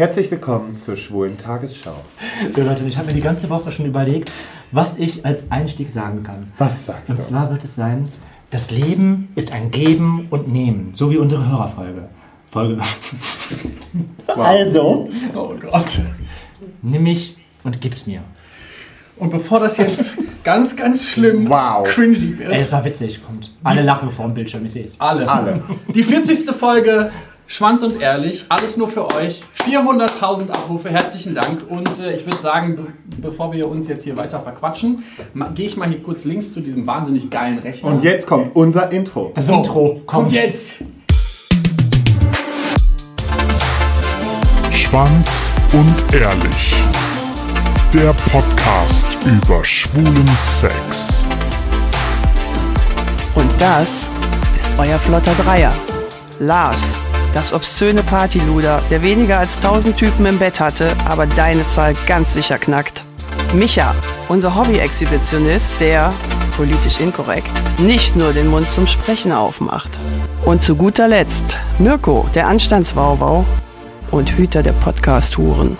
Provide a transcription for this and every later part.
Herzlich willkommen zur Schwulen Tagesschau. So Leute, ich habe mir die ganze Woche schon überlegt, was ich als Einstieg sagen kann. Was sagst Und du? zwar wird es sein, das Leben ist ein Geben und Nehmen, so wie unsere Hörerfolge. Folge. Also, Oh Gott. nimm mich und gib's mir. Und bevor das jetzt ganz, ganz schlimm Wow. cringy wird, Ey, es war witzig, kommt. Alle lachen vor dem Bildschirm, ich seh's. alle. Alle. Die 40. Folge Schwanz und Ehrlich, alles nur für euch. 400.000 Abrufe, herzlichen Dank. Und äh, ich würde sagen, be bevor wir uns jetzt hier weiter verquatschen, gehe ich mal hier kurz links zu diesem wahnsinnig geilen Rechner. Und jetzt kommt unser Intro. Das So, Intro kommt. kommt jetzt. Schwanz und Ehrlich. Der Podcast über schwulen Sex. Und das ist euer flotter Dreier. Lars, das obszöne Partyluder, der weniger als 1000 Typen im Bett hatte, aber deine Zahl ganz sicher knackt. Micha, unser Hobby-Exhibitionist, der, politisch inkorrekt, nicht nur den Mund zum Sprechen aufmacht. Und zu guter Letzt Mirko, der Anstandswauwau und Hüter der Podcast-Huren.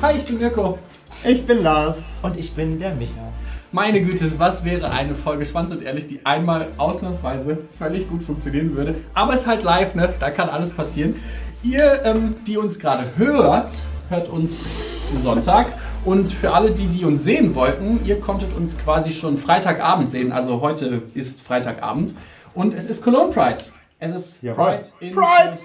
Hi, ich bin Mirko. Ich bin Lars. Und ich bin der Micha. Meine Güte, was wäre eine Folge Schwanz und Ehrlich, die einmal ausnahmsweise völlig gut funktionieren würde. Aber es ist halt live, ne? Da kann alles passieren. Ihr, ähm, die uns gerade hört, hört uns Sonntag. Und für alle, die, die uns sehen wollten, ihr konntet uns quasi schon Freitagabend sehen. Also heute ist Freitagabend. Und es ist Cologne Pride. Es ist Jawohl. Pride in... Pride!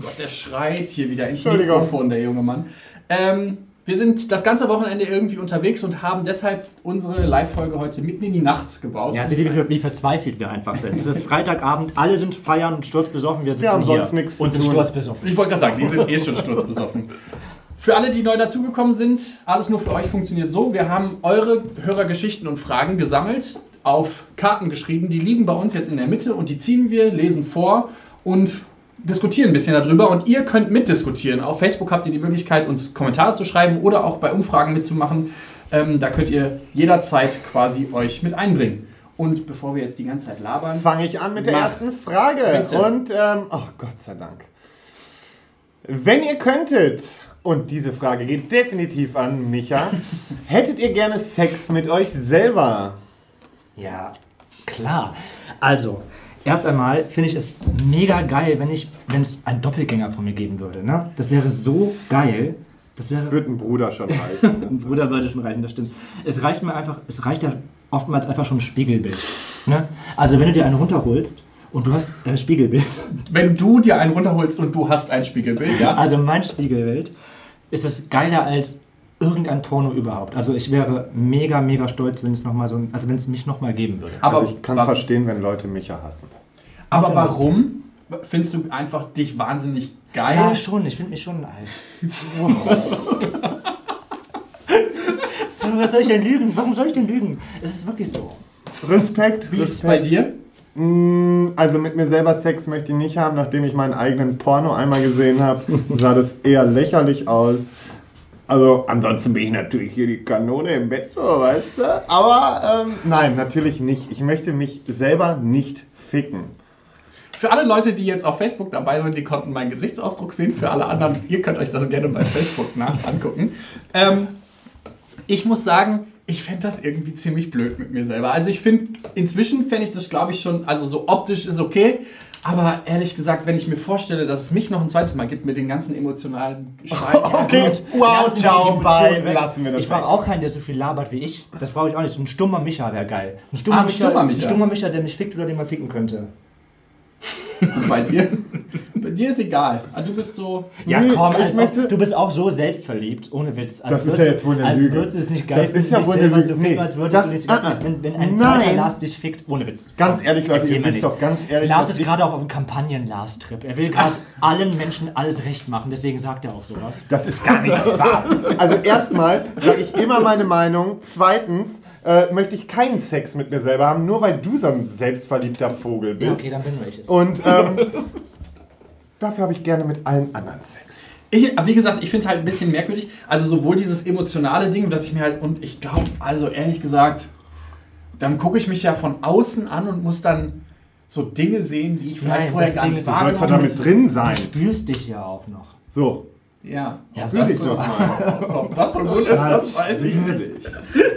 Gott, der schreit hier wieder ins Entschuldigung. Mikrofon, der junge Mann. Ähm, wir sind das ganze Wochenende irgendwie unterwegs und haben deshalb unsere Live-Folge heute mitten in die Nacht gebaut. Ja, seht ihr, wie, wie verzweifelt wir einfach sind. Es ist Freitagabend, alle sind feiern und sturzbesoffen. Wir sitzen haben hier sonst nichts und sind sturzbesoffen. Ich wollte gerade sagen, die sind eh schon sturzbesoffen. Für alle, die neu dazugekommen sind, alles nur für euch funktioniert so. Wir haben eure Hörergeschichten und Fragen gesammelt, auf Karten geschrieben. Die liegen bei uns jetzt in der Mitte und die ziehen wir, lesen vor und diskutieren ein bisschen darüber. Und ihr könnt mitdiskutieren. Auf Facebook habt ihr die Möglichkeit, uns Kommentare zu schreiben oder auch bei Umfragen mitzumachen. Ähm, da könnt ihr jederzeit quasi euch mit einbringen. Und bevor wir jetzt die ganze Zeit labern, Fange ich an mit der Mach. ersten Frage. Bitte. Und, ähm, oh Gott sei Dank. Wenn ihr könntet, und diese Frage geht definitiv an Micha, hättet ihr gerne Sex mit euch selber? Ja, klar. Also, erst einmal finde ich es mega geil, wenn ich, wenn es einen Doppelgänger von mir geben würde. Ne? Das wäre so geil. Das wäre Das wird ein Bruder schon reichen. ein Bruder würde schon reichen, das stimmt. Es reicht mir einfach, es reicht ja oftmals einfach schon ein Spiegelbild. Ne? Also wenn du dir einen runterholst und du hast ein Spiegelbild, wenn du dir einen runterholst und du hast ein Spiegelbild, ja? also mein Spiegelbild, ist das geiler als irgendein Porno überhaupt. Also ich wäre mega, mega stolz, wenn es noch mal so, ein- also wenn es mich noch mal geben würde. Aber, Also ich kann wa- verstehen, wenn Leute Micha hassen. aber warum findest du einfach dich wahnsinnig geil? Ja, schon. Ich finde mich schon so, was soll ich denn lügen? Warum soll ich denn lügen? Es ist wirklich so. Respekt. Wie ist es bei Respekt. dir? Mm, Also mit mir selber Sex möchte ich nicht haben. Nachdem ich meinen eigenen Porno einmal gesehen habe, sah das eher lächerlich aus. Also ansonsten bin ich natürlich hier die Kanone im Bett, so, weißt du. Aber ähm, nein, natürlich nicht. Ich möchte mich selber nicht ficken. Für alle Leute, die jetzt auf Facebook dabei sind, die konnten meinen Gesichtsausdruck sehen. Für alle anderen, ihr könnt euch das gerne bei Facebook nach angucken. Ähm, ich muss sagen, ich fände das irgendwie ziemlich blöd mit mir selber. Also ich finde, inzwischen fände ich das, glaube ich, schon, also so optisch ist okay. Aber ehrlich gesagt, wenn ich mir vorstelle, dass es mich noch ein zweites Mal gibt mit den ganzen emotionalen Schreien. Okay, wow, Lassen wir ciao, bye, lassen wir das Ich brauche auch keinen, der so viel labert wie ich. Das brauche ich auch nicht. Ein stummer Micha wäre geil. Ein stummer, Ah, ein Micha, stummer ein Micha. stummer Micha, der mich fickt oder den man ficken könnte. Bei dir? Bei dir ist egal. Ah, Du bist so. Ja, Nee, komm, ich als möchte- ob, du bist auch so selbstverliebt, ohne Witz. Als Das ist ja jetzt wohl eine als Lüge. würdest du es nicht geil Das ist ja wohl eine Lüge. ficken, Nee, als würdest das- du dich ah, wenn, wenn ein zweiter Lars dich fickt, ohne Witz. Ganz ehrlich, Leute, Erzähl ihr wisst nicht. doch ganz ehrlich, Lars ist gerade auch auf einem Kampagnen-Lars-Trip. Er will gerade allen Menschen alles recht machen, deswegen sagt er auch sowas. Das ist gar nicht wahr. Also erstmal sage ich immer meine Meinung. Zweitens äh, möchte ich keinen Sex mit mir selber haben, nur weil du so ein selbstverliebter Vogel bist. Ja, okay, dann bin ich es. Und ähm, dafür habe ich gerne mit allen anderen Sex. Ich, aber wie gesagt, ich finde es halt ein bisschen merkwürdig. Also sowohl dieses emotionale Ding, dass ich mir halt, und ich glaube, also ehrlich gesagt, dann gucke ich mich ja von außen an und muss dann so Dinge sehen, die ich vielleicht Nein, vorher gar Ding nicht ist, du Du sollst wahrgenommen habe. damit drin Du sein. spürst dich ja auch noch. So. Ja, ob Spür das, dich so, doch mal. ob das so gut ist, das weiß ich nicht.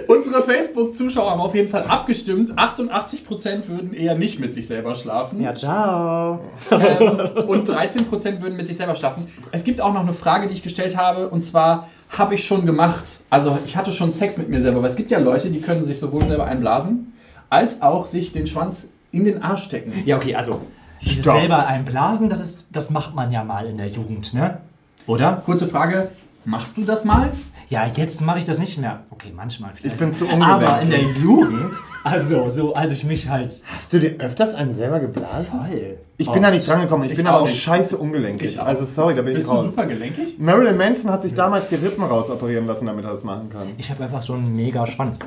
Unsere Facebook-Zuschauer haben auf jeden Fall abgestimmt. 88% würden eher nicht mit sich selber schlafen. Ja, ciao. Ähm, und 13% würden mit sich selber schlafen. Es gibt auch noch eine Frage, die ich gestellt habe, und zwar habe ich schon gemacht. Also ich hatte schon Sex mit mir selber, weil es gibt ja Leute, die können sich sowohl selber einblasen, als auch sich den Schwanz in den Arsch stecken. Ja, okay, also dieses Stopp. selber einblasen, das, ist, das macht man ja mal in der Jugend, ne? Oder? Kurze Frage, machst du das mal? Ja, jetzt mache ich das nicht mehr. Okay, manchmal vielleicht. Ich bin zu Aber ungelenkig. in der Jugend, also so, als ich mich halt Hast du dir öfters einen selber geblasen? voll. Ich bin da nicht drangekommen. Ich, Ich bin auch aber auch nicht. scheiße ungelenkig. Also sorry, da bin Bist ich du raus. super gelenkig? Marilyn Manson hat sich damals die Rippen rausoperieren lassen, damit er das machen kann. Ich habe einfach so einen mega Schwanz.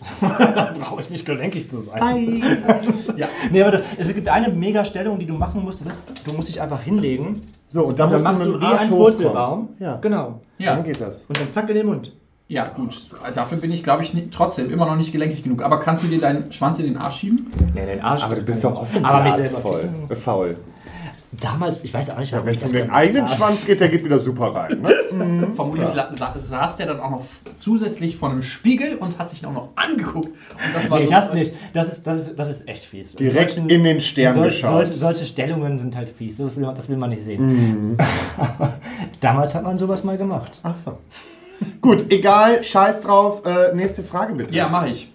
Brauche ich nicht gelenkig zu sein. Ja. Nee, aber es gibt eine mega Stellung, die du machen musst. Das ist, du musst dich einfach hinlegen. So, und dann, Und dann musst machst du wie dem Arsch ein. Purzelbaum. Ja, Genau. Ja. dann geht das. Und dann zack in den Mund. Ja, gut. Dafür bin ich, glaube ich, nicht, trotzdem immer noch nicht gelenkig genug. Aber kannst du dir deinen Schwanz in den Arsch schieben? Nee, in den Arsch. Aber das du bist doch auch so Aber mich voll, faul. Damals, ich weiß auch nicht, warum Wenn ich es um den eigenen habe. Schwanz geht, der geht wieder super rein. Ne? Vermutlich sa sa saß der dann auch noch zusätzlich vor einem Spiegel und hat sich auch noch angeguckt. Und das war Nee, so das nicht. Das ist, das ist, das ist echt fies. Direkt Solchen- in den Stern sol geschaut. Solche, solche Stellungen sind halt fies. Das will man, das will man nicht sehen. Mhm. Damals hat man sowas mal gemacht. Ach so. Gut, egal, scheiß drauf. Äh, nächste Frage bitte. Ja, mache ich.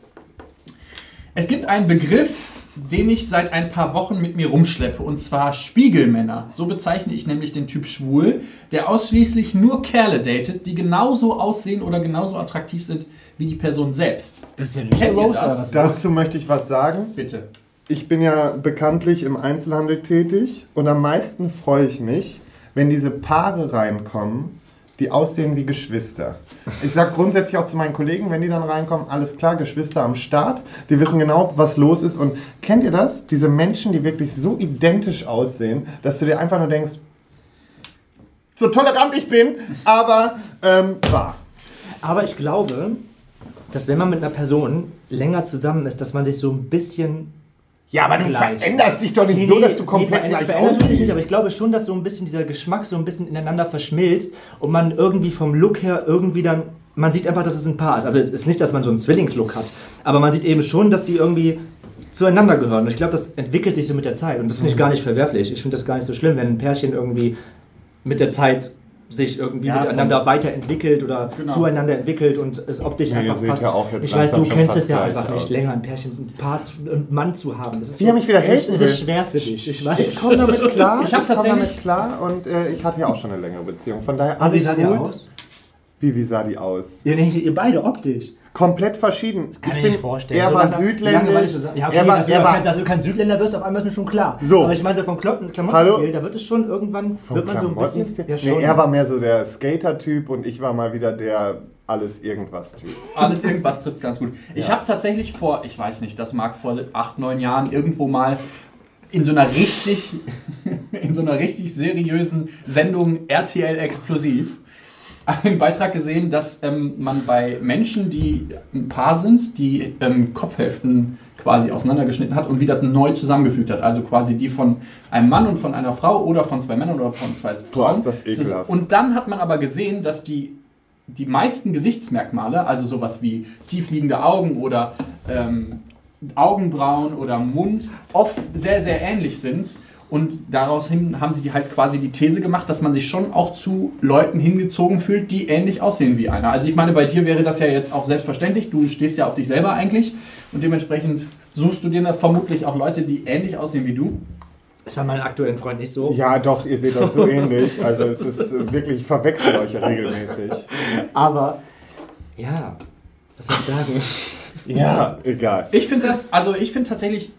Es gibt einen Begriff, den ich seit ein paar Wochen mit mir rumschleppe, und zwar Spiegelmänner. So bezeichne ich nämlich den Typ schwul, der ausschließlich nur Kerle datet, die genauso aussehen oder genauso attraktiv sind wie die Person selbst. Das ist ja Kennt ihr das? Dazu möchte ich was sagen. Bitte. Ich bin ja bekanntlich im Einzelhandel tätig und am meisten freue ich mich, wenn diese Paare reinkommen, die aussehen wie Geschwister. Ich sage grundsätzlich auch zu meinen Kollegen, wenn die dann reinkommen, alles klar, Geschwister am Start, die wissen genau, was los ist. Und kennt ihr das? Diese Menschen, die wirklich so identisch aussehen, dass du dir einfach nur denkst, so tolerant ich bin, aber ähm, wahr. Aber ich glaube, dass wenn man mit einer Person länger zusammen ist, dass man sich so ein bisschen Ja, aber du Gleich. veränderst dich doch nicht so, dass du komplett verändert- gleich verändert sich aussiehst. nicht, aber ich glaube schon, dass so ein bisschen dieser Geschmack so ein bisschen ineinander verschmilzt und man irgendwie vom Look her irgendwie dann, man sieht einfach, dass es ein Paar ist. Also es ist nicht, dass man so einen Zwillingslook hat, aber man sieht eben schon, dass die irgendwie zueinander gehören. Und ich glaube, das entwickelt sich so mit der Zeit und das finde ich gar nicht verwerflich. Ich finde das gar nicht so schlimm, wenn ein Pärchen irgendwie mit der Zeit sich irgendwie Ja, miteinander weiterentwickelt oder Genau. zueinander entwickelt und es optisch Ja, einfach seht passt. ja auch jetzt ich weiß, du kennst es ja einfach nicht aus. länger, ein Pärchen, ein Paar, zu, einen Mann zu haben. Das ist Wie er mich wieder es ist, ist schwer für dich, ich Ich weiß. komme damit klar. Ich hab komm tatsächlich- damit klar und äh, ich hatte ja auch schon eine längere Beziehung. Von daher Und alles wie sah gut. aus? Wie, wie sah die aus? Ja, nee, ihr beide optisch. Komplett verschieden. Kann ich ich bin, nicht vorstellen. Er So war südländisch. Ja, okay, er war, dass, du er ja war kein, dass du kein Südländer wirst, auf einmal ist mir schon klar. So. Aber ich meine, so vom Klamotten- Hallo? Klamottenstil, da wird es schon irgendwann, vom wird man so ein bisschen... Ja, nee, er war mehr so der Skater-Typ und ich war mal wieder der alles-irgendwas-Typ. Alles irgendwas trifft ganz gut. Ich habe tatsächlich vor, ich weiß nicht, das mag vor acht, neun Jahren irgendwo mal in so einer richtig, in so einer richtig seriösen Sendung RTL Explosiv einen Beitrag gesehen, dass ähm, man bei Menschen, die ein Paar sind, die ähm, Kopfhälften quasi auseinandergeschnitten hat und wieder neu zusammengefügt hat. Also quasi die von einem Mann und von einer Frau oder von zwei Männern oder von zwei Frauen. ist das ekelhaft. Und dann hat man aber gesehen, dass die die meisten Gesichtsmerkmale, also sowas wie tiefliegende Augen oder ähm, Augenbrauen oder Mund, oft sehr, sehr ähnlich sind. Und daraus hin haben sie die halt quasi die These gemacht, dass man sich schon auch zu Leuten hingezogen fühlt, die ähnlich aussehen wie einer. Also ich meine, bei dir wäre das ja jetzt auch selbstverständlich. Du stehst ja auf dich selber eigentlich. Und dementsprechend suchst du dir da vermutlich auch Leute, die ähnlich aussehen wie du. Ist bei meinem aktuellen Freund nicht so. Ja, doch, ihr seht das so ähnlich. Also es ist äh, wirklich, ich verwechsel euch ja regelmäßig. Aber, ja, was soll ich sagen? Ja, egal. Ich finde das, also ich finde tatsächlich,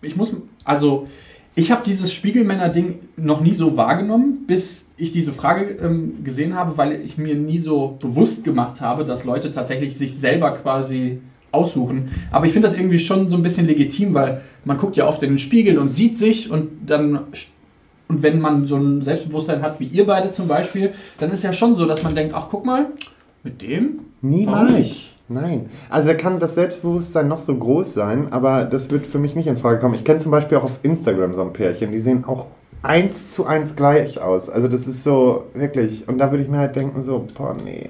ich muss, also ich habe dieses Spiegelmänner-Ding noch nie so wahrgenommen, bis ich diese Frage ähm, gesehen habe, weil ich mir nie so bewusst gemacht habe, dass Leute tatsächlich sich selber quasi aussuchen. Aber ich finde das irgendwie schon so ein bisschen legitim, weil man guckt ja oft in den Spiegel und sieht sich und dann und wenn man so ein Selbstbewusstsein hat, wie ihr beide zum Beispiel, dann ist ja schon so, dass man denkt, ach guck mal, mit dem? Niemals. Nein. Also da kann das Selbstbewusstsein noch so groß sein, aber das wird für mich nicht in Frage kommen. Ich kenne zum Beispiel auch auf Instagram so ein Pärchen, die sehen auch eins zu eins gleich aus. Also das ist so, wirklich. Und da würde ich mir halt denken, so, boah, nee.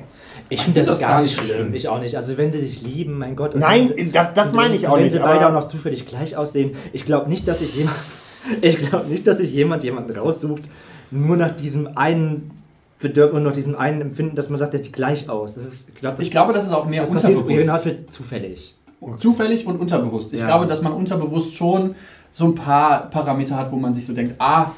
Ich Ich finde find das, das gar nicht schlimm. schlimm. Ich auch nicht. Also wenn sie sich lieben, mein Gott. Nein, wenn das- das meine wenn- ich auch wenn nicht, sie beide auch noch zufällig gleich aussehen. Ich glaube nicht, dass sich jemand, ich glaube nicht, dass sich jemand jemanden raussucht, nur nach diesem einen Bedürfnis und nach diesem einen Empfinden, dass man sagt, der sieht gleich aus. Das ist, ich glaube, das, Ich glaube, das ist auch mehr das passiert unterbewusst. hinaus wird zufällig. Zufällig und unterbewusst. Ich Ja. glaube, dass man unterbewusst schon so ein paar Parameter hat, wo man sich so denkt, ah,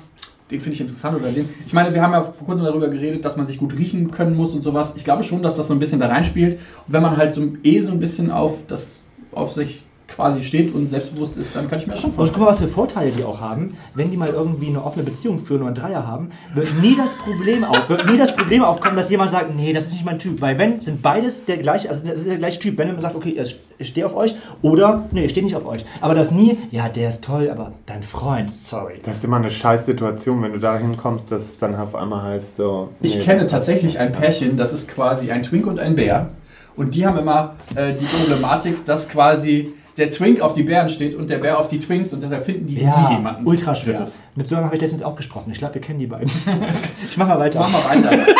den finde ich interessant oder den. Ich meine, wir haben ja vor kurzem darüber geredet, dass man sich gut riechen können muss und sowas. Ich glaube schon, dass das so ein bisschen da reinspielt. Und wenn man halt so eh so ein bisschen auf das auf sich quasi steht und selbstbewusst ist, dann kann ich mir das schon Und vorstellen. guck mal, was für Vorteile die auch haben. Wenn die mal irgendwie eine offene Beziehung führen oder einen Dreier haben, wird nie das Problem auf, wird nie das Problem aufkommen, dass jemand sagt, nee, das ist nicht mein Typ. Weil wenn, sind beides der gleiche, also das ist der gleiche Typ. Wenn man sagt, okay, ich stehe auf euch oder, nee, ich stehe nicht auf euch. Aber das nie, ja, der ist toll, aber dein Freund, sorry. Das ist immer eine scheiß Situation, wenn du dahin kommst, dass es dann auf einmal heißt, so. Ich nee, kenne das- tatsächlich ein Pärchen, das ist quasi ein Twink und ein Bär. Und die haben immer äh, die Problematik, dass quasi der Twink auf die Bären steht und der Bär auf die Twinks und deshalb finden die nie Ja, jemanden. ultra schwer. Drittes. Mit so einem habe ich letztens auch gesprochen. Ich glaube, wir kennen die beiden. ich mach mal weiter. Mach mal weiter.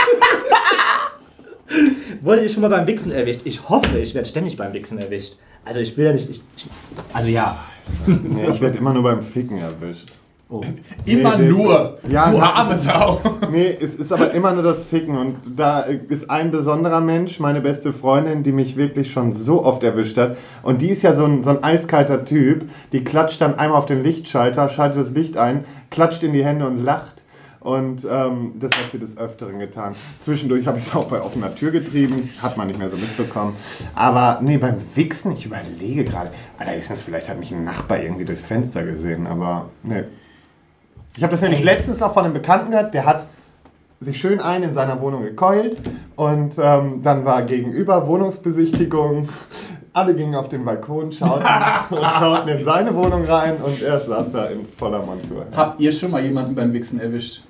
Wurde ihr schon mal beim Wichsen erwischt? Ich hoffe, ich werde ständig beim Wichsen erwischt. Also ich will ja nicht. Ich, ich, also ja. Nee, ich werde immer nur beim Ficken erwischt. Oh. Immer Nee, nur. Ja, du arme Sau. Nee, es ist aber immer nur das Ficken. Und da ist ein besonderer Mensch, meine beste Freundin, die mich wirklich schon so oft erwischt hat. Und die ist ja so ein, so ein eiskalter Typ. Die klatscht dann einmal auf den Lichtschalter, schaltet das Licht ein, klatscht in die Hände und lacht. Und ähm, das hat sie des Öfteren getan. Zwischendurch habe ich es auch bei offener Tür getrieben, hat man nicht mehr so mitbekommen. Aber nee, beim Wichsen, ich überlege gerade, allerhöchstens vielleicht hat mich ein Nachbar irgendwie durchs Fenster gesehen, aber nee. Ich habe das nämlich letztens noch von einem Bekannten gehört, der hat sich schön ein in seiner Wohnung gekeult und ähm, dann war gegenüber Wohnungsbesichtigung. Alle gingen auf den Balkon, schauten und schauten in seine Wohnung rein und er saß da in voller Montur. Habt ihr schon mal jemanden beim Wichsen erwischt?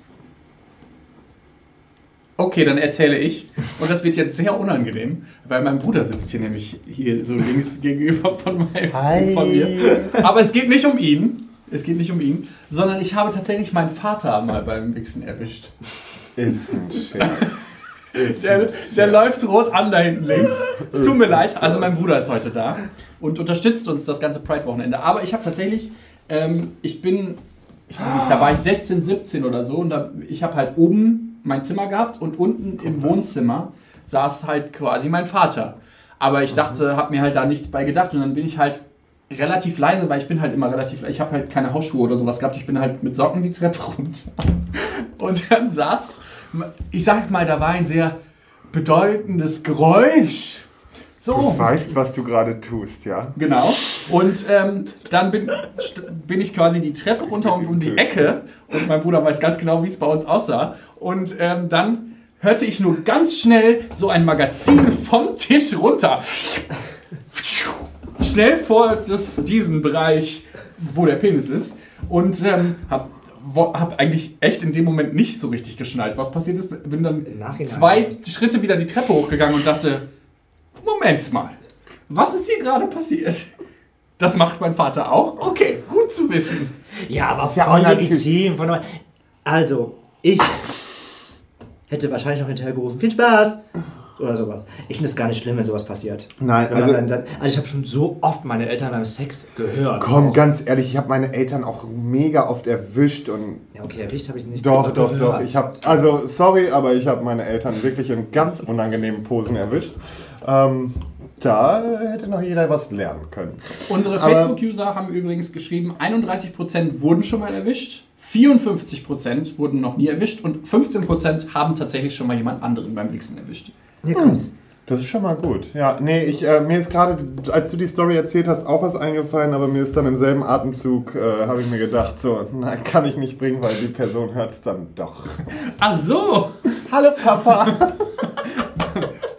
Okay, dann erzähle ich. Und das wird jetzt sehr unangenehm, weil mein Bruder sitzt hier nämlich hier so links gegenüber von, meinem, Hi. von mir. Aber es geht nicht um ihn. Es geht nicht um ihn, sondern ich habe tatsächlich meinen Vater mal beim Wichsen erwischt. Ist ein Scherz. Der, der läuft rot an da hinten links. Es tut mir leid. Also mein Bruder ist heute da und unterstützt uns das ganze Pride-Wochenende. Aber ich habe tatsächlich, ähm, ich bin, ich weiß nicht, da war ich 16, 17 oder so und da, ich habe halt oben mein Zimmer gehabt und unten im Wohnzimmer saß halt quasi mein Vater. Aber ich dachte, habe mir halt da nichts bei gedacht und dann bin ich halt relativ leise, weil ich bin halt immer relativ, ich habe halt keine Hausschuhe oder sowas gehabt. Ich bin halt mit Socken die Treppe runter. Und dann saß, ich sag mal, da war ein sehr bedeutendes Geräusch. Du So, weißt, was du gerade tust, ja? genau. Und ähm, dann bin, bin ich quasi die Treppe runter und um die Ecke. Und mein Bruder weiß ganz genau, wie es bei uns aussah. Und ähm, dann hörte ich nur ganz schnell so ein Magazin vom Tisch runter. Schnell vor das, diesen Bereich, wo der Penis ist. Und ähm, hab, wo, hab eigentlich echt in dem Moment nicht so richtig geschnallt, was passiert ist. Bin dann Nachhinein. zwei Schritte wieder die Treppe hochgegangen und dachte, Moment mal, was ist hier gerade passiert? Das macht mein Vater auch? Okay, gut zu wissen. Ja, aber ja voll auch natürlich- legitim. Von also, ich hätte wahrscheinlich noch hinterher gerufen, viel Spaß! Oder sowas. Ich finde es gar nicht schlimm, wenn sowas passiert. Nein, also- dann, dann, also ich habe schon so oft meine Eltern beim Sex gehört. Komm, Auch. ganz ehrlich, ich habe meine Eltern auch mega oft erwischt und Ja, okay, erwischt habe ich nicht. Doch, doch, doch. gehört. Ich habe, also sorry, aber ich habe meine Eltern wirklich in ganz unangenehmen Posen erwischt. Ähm, da hätte noch jeder was lernen können. Unsere Facebook-User haben übrigens geschrieben, 31% wurden schon mal erwischt, 54% wurden noch nie erwischt und 15% haben tatsächlich schon mal jemand anderen beim Wichsen erwischt. Ja, krass. Das ist schon mal gut. Ja, nee, ich, äh, mir ist gerade, als du die Story erzählt hast, auch was eingefallen, aber mir ist dann im selben Atemzug, äh, habe ich mir gedacht, so, nein, kann ich nicht bringen, weil die Person hört es dann doch. Ach so, Hallo Papa!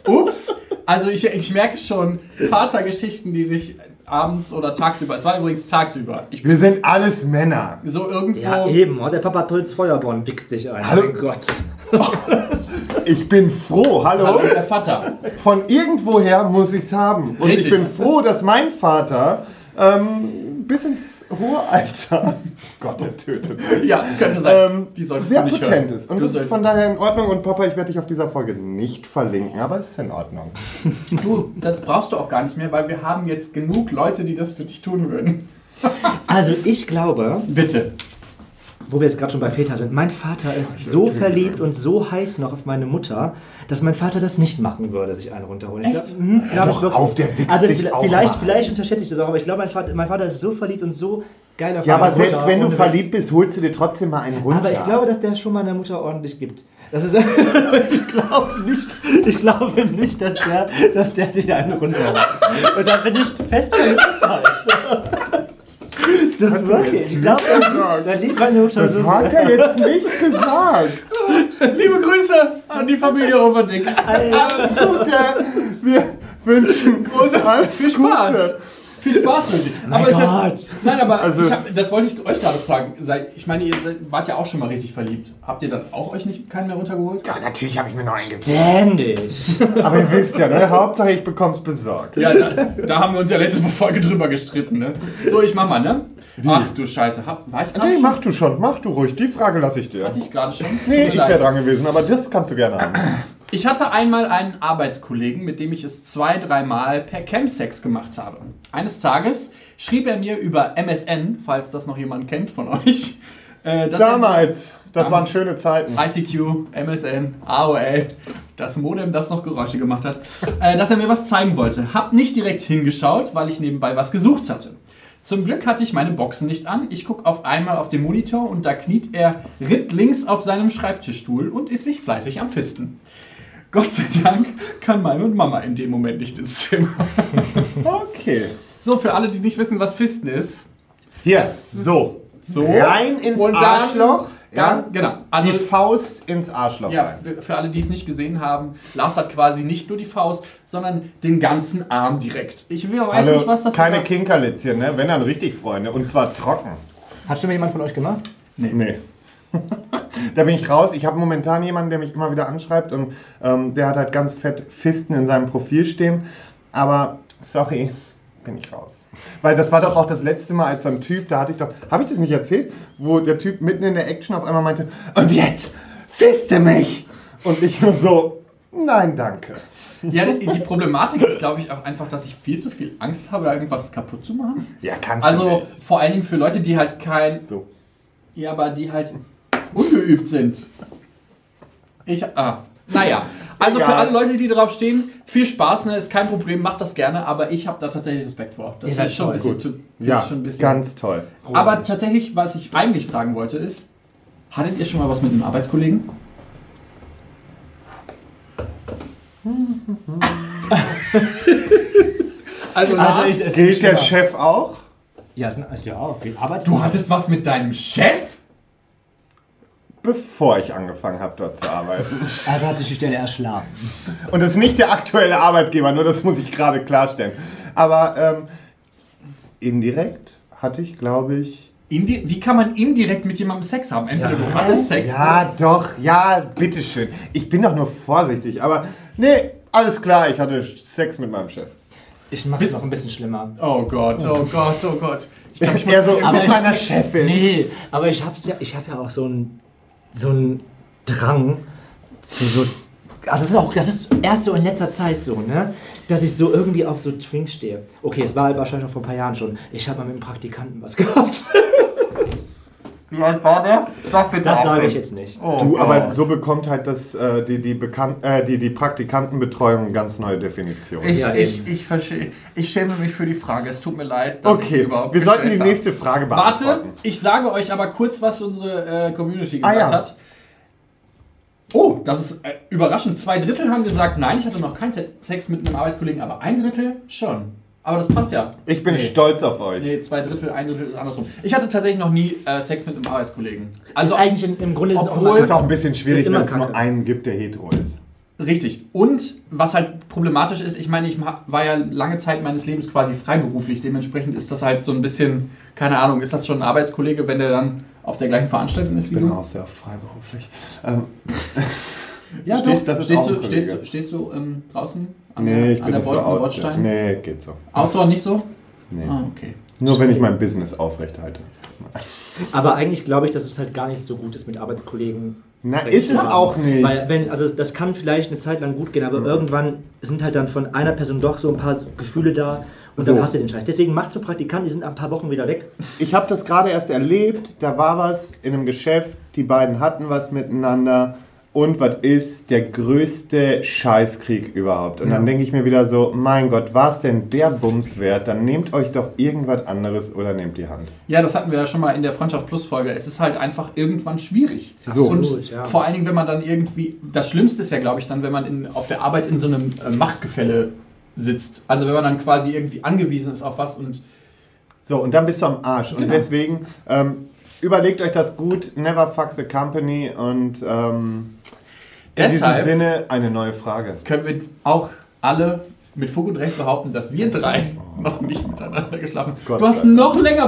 ups. Also ich, ich merke schon Vatergeschichten, die sich abends oder tagsüber, es war übrigens tagsüber, ich Wir sind alles Männer. so irgendwo... Ja, eben. Oh, der Papa ins Feuerborn, wichst dich ein. Hallo? Mein Gott. Ich bin froh, hallo? Hallo, der Vater. Von irgendwoher muss ich es haben. Und ich Richtig. bin froh, dass mein Vater ähm, bis ins hohe Alter. Gott, der tötet mich. Ja, könnte sein. Ähm, die solltest sehr du nicht potent hören. ist. Und du das ist sollst- von daher in Ordnung. Und Papa, ich werde dich auf dieser Folge nicht verlinken, aber es ist in Ordnung. Du, das brauchst du auch gar nicht mehr, weil wir haben jetzt genug Leute, die das für dich tun würden. Also ich glaube, Bitte. Wo wir jetzt gerade schon bei Väter sind, mein Vater ist so verliebt und so heiß noch auf meine Mutter, dass mein Vater das nicht machen würde, sich einen runterholen. Ich Echt? glaub, mhm, glaub doch ich wirklich. auf, der wichst also vielleicht, vielleicht, vielleicht unterschätze ich das auch, aber ich glaube, mein Vater, mein Vater ist so verliebt und so geil auf Ja, aber Mutter. selbst wenn du verliebt bist, holst du dir trotzdem mal einen runter. Aber ich glaube, dass der es schon meiner Mutter ordentlich gibt. Das ist, ich glaube nicht, ich glaube nicht, dass der, dass der sich einen runterholt. Und da bin ich fest überzeugt. Das ist wirklich. Ich glaube, da liebt meine Mutter das so hat er jetzt nicht gesagt. Liebe Grüße an die Familie Overdick. Alles Gute. Wir wünschen Große, alles viel Spaß. Viel Spaß wünsche ich. Mein aber es Gott. Hat, nein, aber Also- ich hab, das wollte ich euch gerade fragen. Seid, ich meine, ihr seid, wart ja auch schon mal richtig verliebt. Habt ihr dann auch euch nicht keinen mehr runtergeholt? Ja, natürlich habe ich mir noch einen gezogen. Ständig. Aber ihr wisst ja, ne? Hauptsache ich bekomm's besorgt. Ja, da, da haben wir uns ja letzte Folge drüber gestritten, ne? So, ich mach mal, ne? Ach du Scheiße, hab, war ich gerade Nee, schon? mach du schon, mach du ruhig. Die Frage lasse ich dir. Hatte ich gerade schon? Nee, ich wäre dran gewesen, aber das kannst du gerne haben. Ich hatte einmal einen Arbeitskollegen, mit dem ich es zwei, dreimal per Chemsex gemacht habe. Eines Tages schrieb er mir über MSN, falls das noch jemand kennt von euch, äh, dass Damals, das Damals. waren schöne Zeiten. er ICQ, MSN, AOL, das Modem, das noch Geräusche gemacht hat, äh, dass er mir was zeigen wollte. Hab nicht direkt hingeschaut, weil ich nebenbei was gesucht hatte. Zum Glück hatte ich meine Boxen nicht an. Ich gucke auf einmal auf den Monitor und da kniet er rittlings auf seinem Schreibtischstuhl und ist sich fleißig am Fisten. Gott sei Dank kann meine Mama in dem Moment nicht ins Zimmer. Okay. So, für alle, die nicht wissen, was Fisten ist. Hier, ist so. So. Rein ins Und Arschloch. Dann, ja? genau. Also, Die Faust ins Arschloch ja, rein. für- alle, die es nicht gesehen haben, Lars hat quasi nicht nur die Faust, sondern den ganzen Arm direkt. Ich weiß Also, nicht, was das keine war. Kinkerlitzchen, ne? Wenn dann richtig, Freunde. Und zwar trocken. Hat schon mal jemand von euch gemacht? Nee. da bin ich raus. Ich habe momentan jemanden, der mich immer wieder anschreibt und ähm, der hat halt ganz fett Fisten in seinem Profil stehen. Aber sorry, bin ich raus. Weil das war doch auch das letzte Mal, als so ein Typ, da hatte ich doch, habe ich das nicht erzählt? Wo der Typ mitten in der Action auf einmal meinte, und jetzt fiste mich! Und ich nur so, nein, danke. Ja, die, die Problematik ist, glaube ich, auch einfach, dass ich viel zu viel Angst habe, da irgendwas kaputt zu machen. Ja, kannst du Also vor allen Dingen für Leute, die halt kein, So. ja, aber die halt ungeübt sind. Ich, ah, naja. Also für Egal. alle Leute, die drauf stehen, viel Spaß, ne, ist kein Problem, macht das gerne, aber ich habe da tatsächlich Respekt vor. Das seid ich schon ein bisschen, zu, Ja, schon ein bisschen ganz toll. Aber tatsächlich, was ich eigentlich fragen wollte, ist, hattet ihr schon mal was mit einem Arbeitskollegen? also, Also ich- Gilt der. Chef auch? Ja, ist, ist ja auch. Okay. Arbeit du hattest was mit deinem Chef? Bevor ich angefangen habe, dort zu arbeiten. Also hat sich die Stelle erschlafen. Und das ist nicht der aktuelle Arbeitgeber, nur das muss ich gerade klarstellen. Aber ähm, indirekt hatte ich, glaube ich. Indi wie kann man indirekt mit jemandem Sex haben? Entweder du hattest Sex Ja, doch, ja, bitteschön. Ich bin doch nur vorsichtig, aber nee, alles klar, ich hatte Sex mit meinem Chef. Ich mach's Bist- noch ein bisschen schlimmer. Oh Gott, oh Gott, oh Gott. Ich glaube, ich muss Eher so mit meiner Chefin. Nee, aber ich hab's ja, ich hab ja auch so einen so einen Drang zu so. Also das ist auch, das ist erst so in letzter Zeit so, ne? Dass ich so irgendwie auf so Twink stehe. Okay, es war halt wahrscheinlich auch vor ein paar Jahren schon. Ich habe mal mit einem Praktikanten was gehabt. Wie alt war der? Sag bitte Das sage ich jetzt nicht. Oh Du, aber Gott. so bekommt halt das, äh, die, die, Bekan äh, die, die Praktikantenbetreuung eine ganz neue Definition. Ich, Ja, ich, ich verstehe. Ich schäme mich für die Frage. Es tut mir leid, dass ich okay, überhaupt wir sollten die nächste Frage Warte, beantworten. ich sage euch aber kurz, was unsere äh, Community Ah, gesagt ja. hat. Oh, das ist äh, überraschend. Zwei Drittel haben gesagt, nein, ich hatte noch keinen Se- Sex mit einem Arbeitskollegen, aber ein Drittel schon. Aber das passt ja. Ich bin Nee. stolz auf euch. Nee, zwei Drittel, ein Drittel ist andersrum. Ich hatte tatsächlich noch nie äh, Sex mit einem Arbeitskollegen. Also Also eigentlich im, Grunde ist es auch immer Ist auch ein bisschen schwierig, Ist wenn es nur einen gibt, der hetero ist. Richtig. Und was halt problematisch ist, ich meine, ich war ja lange Zeit meines Lebens quasi freiberuflich. Dementsprechend ist das halt so ein bisschen, keine Ahnung, ist das schon ein Arbeitskollege, wenn der dann auf der gleichen Veranstaltung ist Ich wie bin du? auch sehr oft freiberuflich. Ähm, ja, stehst, doch, das ist stehst, auch ein du, stehst, du, stehst du ähm, draußen an Nee, der, ich an bin der nicht so Bolten- out. Bordstein? Nee, geht so. Outdoor nicht so? Nee. Ah, okay. Nur wenn ich mein Business aufrechthalte. Aber eigentlich glaube ich, dass es halt gar nicht so gut ist mit Arbeitskollegen. Na, Sex ist es haben. auch nicht. Weil wenn, also das kann vielleicht eine Zeit lang gut gehen, aber irgendwann sind halt dann von einer Person doch so ein paar Gefühle da und So. dann hast du den Scheiß. Deswegen macht so Praktikanten, die sind ein paar Wochen wieder weg. Ich habe das gerade erst erlebt. Da war was in einem Geschäft. Die beiden hatten was miteinander. Und was ist der größte Scheißkrieg überhaupt? Und dann denke ich mir wieder so, mein Gott, war es denn der Bums wert? Dann nehmt euch doch irgendwas anderes oder nehmt die Hand. Ja, das hatten wir ja schon mal in der Freundschaft Plus Folge. Es ist halt einfach irgendwann schwierig. So. Und Absolut, ja. vor allen Dingen, wenn man dann irgendwie, das Schlimmste ist ja, glaube ich, dann, wenn man in, auf der Arbeit in so einem äh, Machtgefälle sitzt. Also wenn man dann quasi irgendwie angewiesen ist auf was und So, und dann bist du am Arsch. Und Genau. deswegen ähm, überlegt euch das gut. Never fuck the company. Und ähm, in Deshalb- diesem Sinne eine neue Frage. können wir auch alle mit Fug und Recht behaupten, dass wir drei noch nicht miteinander geschlafen haben. Gott Du hast noch, länger,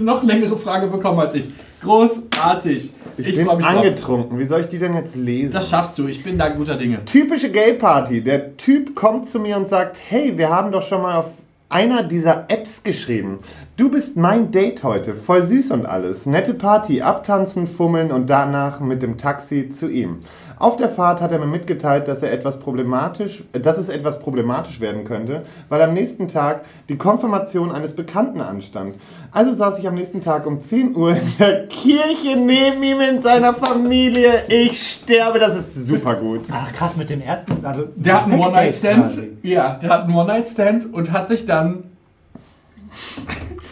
noch längere Frage bekommen als ich. Großartig. Ich, Ich, bin mich drauf. angetrunken. Wie soll ich die denn jetzt lesen? Das schaffst du. Ich bin da guter Dinge. Typische Gay-Party. Der Typ kommt zu mir und sagt, hey, wir haben doch schon mal auf einer dieser Apps geschrieben. Du bist mein Date heute. Voll süß und alles. Nette Party, abtanzen, fummeln und danach mit dem Taxi zu ihm. Auf der Fahrt hat er mir mitgeteilt, dass er etwas problematisch, dass es etwas problematisch werden könnte, weil am nächsten Tag die Konfirmation eines Bekannten anstand. Also saß ich am nächsten Tag um 10 Uhr in der Kirche neben ihm in seiner Familie. Ich sterbe, das ist super gut. Ach krass, mit dem ersten. Also Der hat einen One-Night-Stand. Ja, der hat einen One-Night-Stand und hat sich dann.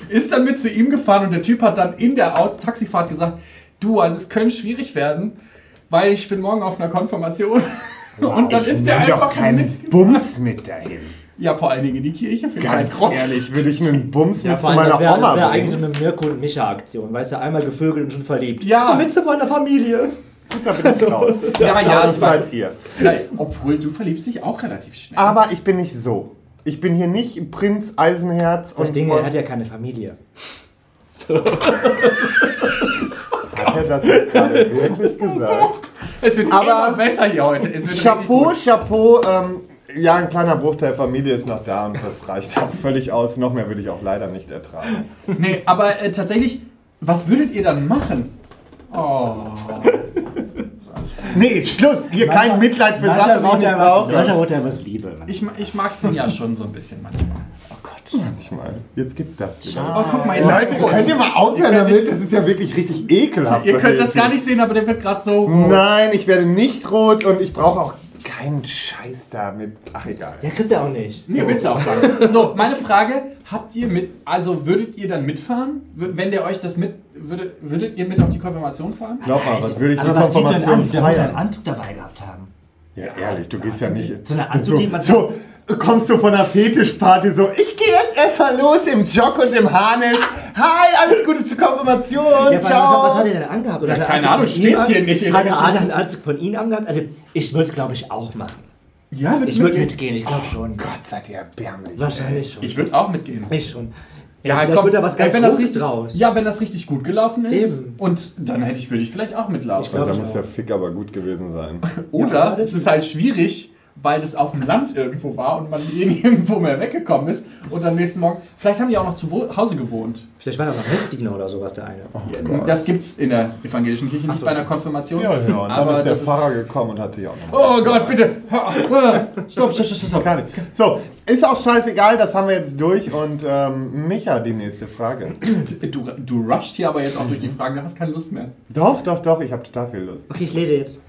Ist dann mit zu ihm gefahren und der Typ hat dann in der Auto Taxifahrt gesagt: Du, also es könnte schwierig werden, weil ich bin morgen auf einer Konfirmation. und dann ist der Nimm doch einfach keinen mit. Bums mit dahin. Ja, vor allen Dingen in die Kirche. Finde ich halt Ganz groß. ehrlich, würde ich einen Bums Ja, mit zu meiner das wäre Oma wär eigentlich so eine Mirko und Micha-Aktion. Weißt du, einmal gevögelt und schon verliebt. Ja. Komm mit zu meiner Familie. Da bin ich raus. Ja, ja, das ich weiß. seid ihr. Nein, obwohl du verliebst dich auch relativ schnell. Aber ich bin nicht so. Ich bin hier nicht Prinz Eisenherz Das und Ding, er hat ja keine Familie. hat er das jetzt gerade wirklich gesagt. es wird Aber- immer besser hier heute. Es wird Chapeau, Chapeau. Ähm, ja, ein kleiner Bruchteil Familie ist noch da und das reicht auch völlig aus. Noch mehr würde ich auch leider nicht ertragen. Nee, aber äh, tatsächlich, was würdet ihr dann machen? Oh. Nee, Schluss. Hier kein Mitleid für Sachen, die ich nicht brauche. braucht ja was Liebe. Ich, ich mag den ja schon so ein bisschen manchmal. oh Gott. Manchmal. Jetzt gibt das wieder. Oh, guck mal, jetzt Leute, könnt ihr mal aufhören damit? Das ist ja wirklich richtig ekelhaft. Ihr könnt das gar nicht sehen, aber der wird gerade so rot. Nein, ich werde nicht rot und ich brauche auch keinen Scheiß da mit. Ach, egal. Ja, kriegst du ja auch nicht. Nee, willst du auch sagen. So, meine Frage, habt ihr mit, also würdet ihr dann mitfahren? Wenn der euch das mit, würdet, würdet ihr mit auf die Konfirmation fahren? Glaub mal, was würde ich die Aber was du Konfirmation an? Der muss einen? Anzug dabei gehabt haben. Ja, ehrlich, du gehst ja nicht. So eine Anzug, die so, man- so, kommst du von einer Fetischparty so, ich gehe jetzt erstmal los im Jog und im Harness. Hi, alles Gute zur Konfirmation. Ja, Ciao. was, was hat er denn angehabt? Oder Ja, keine Ahnung, ihm hier nicht in Hat er, einen Anzug von ihm angehabt? Also, ich würde es, glaube ich, auch machen. Ja, würdest Ich würde mitgehen? mitgehen, ich glaube schon. Gott, seid ihr erbärmlich. Wahrscheinlich schon. Ich würde auch mitgehen. Ich schon. Ja, vielleicht komm, da was ganz wenn das Großes richtig, draus. Ja, wenn das richtig gut gelaufen ist. Eben. Und dann hätte ich, würde ich vielleicht auch mitlaufen. Ich glaub- Da muss der Fick aber gut gewesen sein. Oder Ja, das es ist halt schwierig, weil das auf dem Land irgendwo war und man nirgendwo mehr weggekommen ist. Und am nächsten Morgen, vielleicht haben die auch noch zu Hause gewohnt. Vielleicht war da noch Messdiener oder sowas, der eine. Gott. Das gibt's in der evangelischen Kirche nicht so, bei einer Konfirmation. Ja, ja, und dann aber ist der Pfarrer gekommen und hat sich auch noch. Oh Gott, bitte! Stopp, stopp, stopp, stopp. Kann ich. So, ist auch scheißegal, das haben wir jetzt durch. Und ähm, Micha, die nächste Frage. Du, du rusht hier aber jetzt auch durch die Fragen, du hast keine Lust mehr. Doch, doch, doch, ich habe total viel Lust. Okay, ich lese jetzt.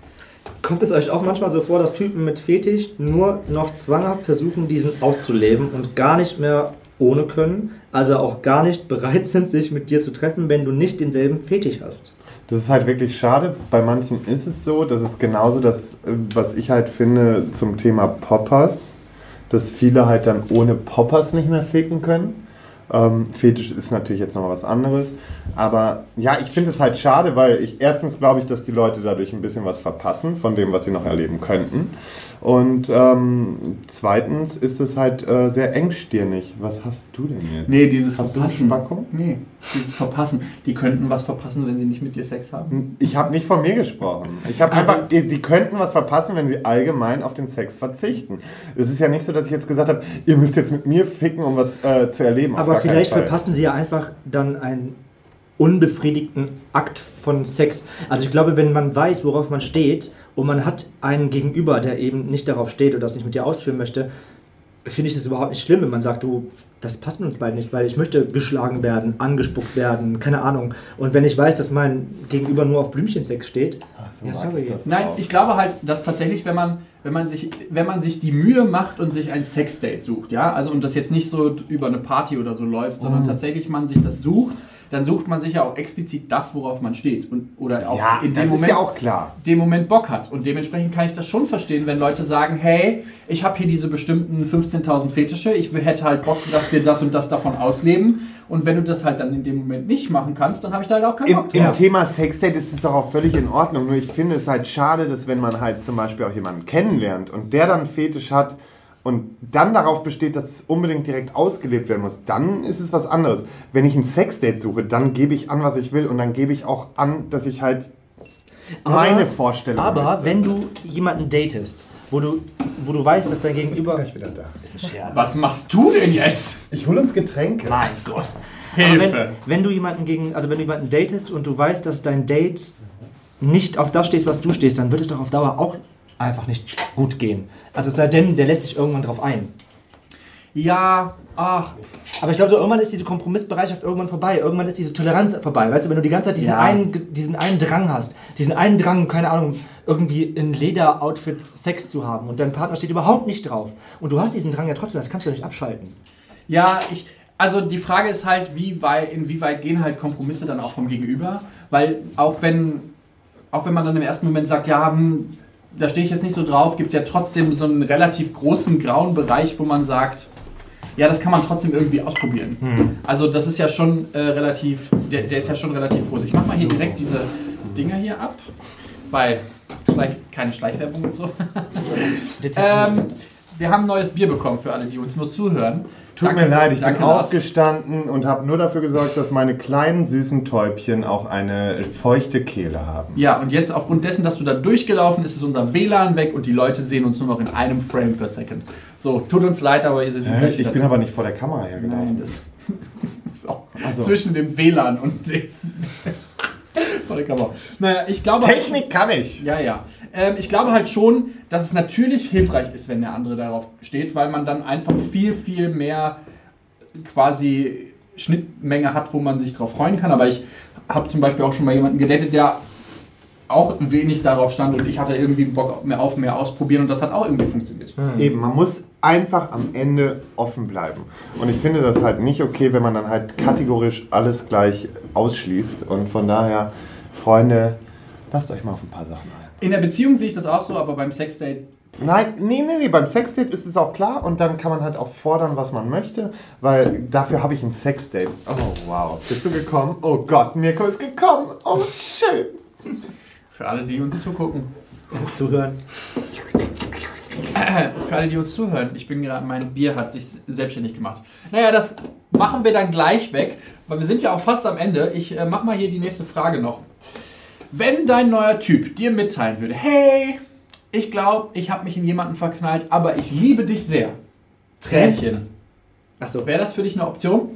Kommt es euch auch manchmal so vor, dass Typen mit Fetisch nur noch zwanghaft versuchen, diesen auszuleben und gar nicht mehr ohne können, also auch gar nicht bereit sind, sich mit dir zu treffen, wenn du nicht denselben Fetisch hast? Das ist halt wirklich schade. Bei manchen ist es so. Das ist genauso das, was ich halt finde zum Thema Poppers, dass viele halt dann ohne Poppers nicht mehr ficken können. Ähm, Fetisch ist natürlich jetzt noch was anderes. Aber ja, ich finde es halt schade, weil ich erstens glaube ich, dass die Leute dadurch ein bisschen was verpassen von dem, was sie noch erleben könnten. Und ähm, zweitens ist es halt äh, sehr engstirnig. Was hast du denn jetzt? Nee, dieses Hast du Verpassen. Spackung? Nee, dieses Verpassen. Die könnten was verpassen, wenn sie nicht mit dir Sex haben. Ich habe nicht von mir gesprochen. Ich habe Also- einfach, die, die könnten was verpassen, wenn sie allgemein auf den Sex verzichten. Es ist ja nicht so, dass ich jetzt gesagt habe, ihr müsst jetzt mit mir ficken, um was äh, zu erleben. Aber vielleicht verpassen sie ja einfach dann einen unbefriedigten Akt von Sex. Also ich glaube, wenn man weiß, worauf man steht und man hat einen Gegenüber, der eben nicht darauf steht oder das nicht mit dir ausführen möchte, finde ich das überhaupt nicht schlimm, wenn man sagt, du, das passt mit uns beiden nicht, weil ich möchte geschlagen werden, angespuckt werden, keine Ahnung. Und wenn ich weiß, dass mein Gegenüber nur auf Blümchensex steht, so ja, sorry. ich. Nein, auch. ich glaube halt, dass tatsächlich, wenn man, wenn man sich, wenn man sich die Mühe macht und sich ein Sexdate sucht, ja, also und das jetzt nicht so über eine Party oder so läuft, Mhm. sondern tatsächlich man sich das sucht, dann sucht man sich ja auch explizit das, worauf man steht und oder auch Ja, in das dem ist Moment ja auch klar. dem Moment Bock hat. Und dementsprechend kann ich das schon verstehen, wenn Leute sagen, hey, ich habe hier diese bestimmten 15.000 Fetische, ich hätte halt Bock, dass wir das und das davon ausleben. Und wenn du das halt dann in dem Moment nicht machen kannst, dann habe ich da halt auch keinen Im, Bock Im drauf. Thema Sexdate ist es doch auch völlig in Ordnung. Nur ich finde es halt schade, dass wenn man halt zum Beispiel auch jemanden kennenlernt und der dann einen Fetisch hat und dann darauf besteht, dass es unbedingt direkt ausgelebt werden muss, dann ist es was anderes. Wenn ich ein Sexdate suche, dann gebe ich an, was ich will und dann gebe ich auch an, dass ich halt meine Vorstellung Aber möchte. wenn du jemanden datest, wo du, wo du weißt, dass dein Gegenüber... Gleich wieder da. ist ein Scherz. Was machst du denn jetzt? Ich hole uns Getränke. Mein So, Aber Hilfe. wenn, wenn du jemanden gegen, also wenn du jemanden datest und du weißt, dass dein Date nicht auf das stehst, was du stehst, dann wird es doch auf Dauer auch einfach nicht gut gehen. Also sei denn, der lässt sich irgendwann drauf ein. Ja, ach, Aber ich glaube, so irgendwann ist diese Kompromissbereitschaft irgendwann vorbei. Irgendwann ist diese Toleranz vorbei. Weißt du, wenn du die ganze Zeit diesen, Ja. einen, diesen einen Drang hast, diesen einen Drang, keine Ahnung, irgendwie in Lederoutfits Sex zu haben und dein Partner steht überhaupt nicht drauf und du hast diesen Drang ja trotzdem, das kannst du ja nicht abschalten. Ja, ich, also die Frage ist halt, wie weit, inwieweit gehen halt Kompromisse dann auch vom Gegenüber? Weil auch wenn, auch wenn man dann im ersten Moment sagt, ja, hm, da stehe ich jetzt nicht so drauf, gibt es ja trotzdem so einen relativ großen grauen Bereich, wo man sagt, ja, das kann man trotzdem irgendwie ausprobieren. Also das ist ja schon äh, relativ, der, der ist ja schon relativ groß. Ich mache mal hier direkt diese Dinger hier ab, weil Schleich, keine Schleichwerbung und so. Ähm, wir haben neues Bier bekommen für alle, die uns nur zuhören. Tut Danke- mir leid, ich bin Lars. aufgestanden und habe nur dafür gesorgt, dass meine kleinen süßen Täubchen auch eine feuchte Kehle haben. Ja, und jetzt aufgrund dessen, dass du da durchgelaufen ist, ist unser WLAN weg und die Leute sehen uns nur noch in einem Frame per Second. So, tut uns leid, aber ihr seid gleich Ich bin aber nicht vor der Kamera Nein, hergelaufen. das, das ist auch Also. zwischen dem WLAN und dem. Kamera. Naja, ich glaube. halt- Technik kann ich. Ja, ja. Ähm, ich glaube halt schon, dass es natürlich hilfreich ist, wenn der andere darauf steht, weil man dann einfach viel, viel mehr quasi Schnittmenge hat, wo man sich drauf freuen kann. Aber ich habe zum Beispiel auch schon mal jemanden gedatet, der auch wenig darauf stand und ich hatte irgendwie Bock mehr auf mehr ausprobieren und das hat auch irgendwie funktioniert. Eben, man muss einfach am Ende offen bleiben. Und ich finde das halt nicht okay, wenn man dann halt kategorisch alles gleich ausschließt. Und von daher, Freunde, lasst euch mal auf ein paar Sachen ein. In der Beziehung sehe ich das auch so, aber beim Sexdate Nein, nee, nee, nee, beim Sexdate ist es auch klar und dann kann man halt auch fordern, was man möchte, weil dafür habe ich ein Sexdate. Oh, wow. Bist du gekommen? Oh Gott, Mirko ist gekommen. Oh, schön. für alle, die uns zugucken. Zuhören. Für alle, die uns zuhören, ich bin gerade, mein Bier hat sich selbstständig gemacht. Naja, das machen wir dann gleich weg, weil wir sind ja auch fast am Ende. Ich äh, mach mal hier die nächste Frage noch. Wenn dein neuer Typ dir mitteilen würde, hey, ich glaube, ich habe mich in jemanden verknallt, aber ich liebe dich sehr. Tränchen. Achso. Wäre das für dich eine Option?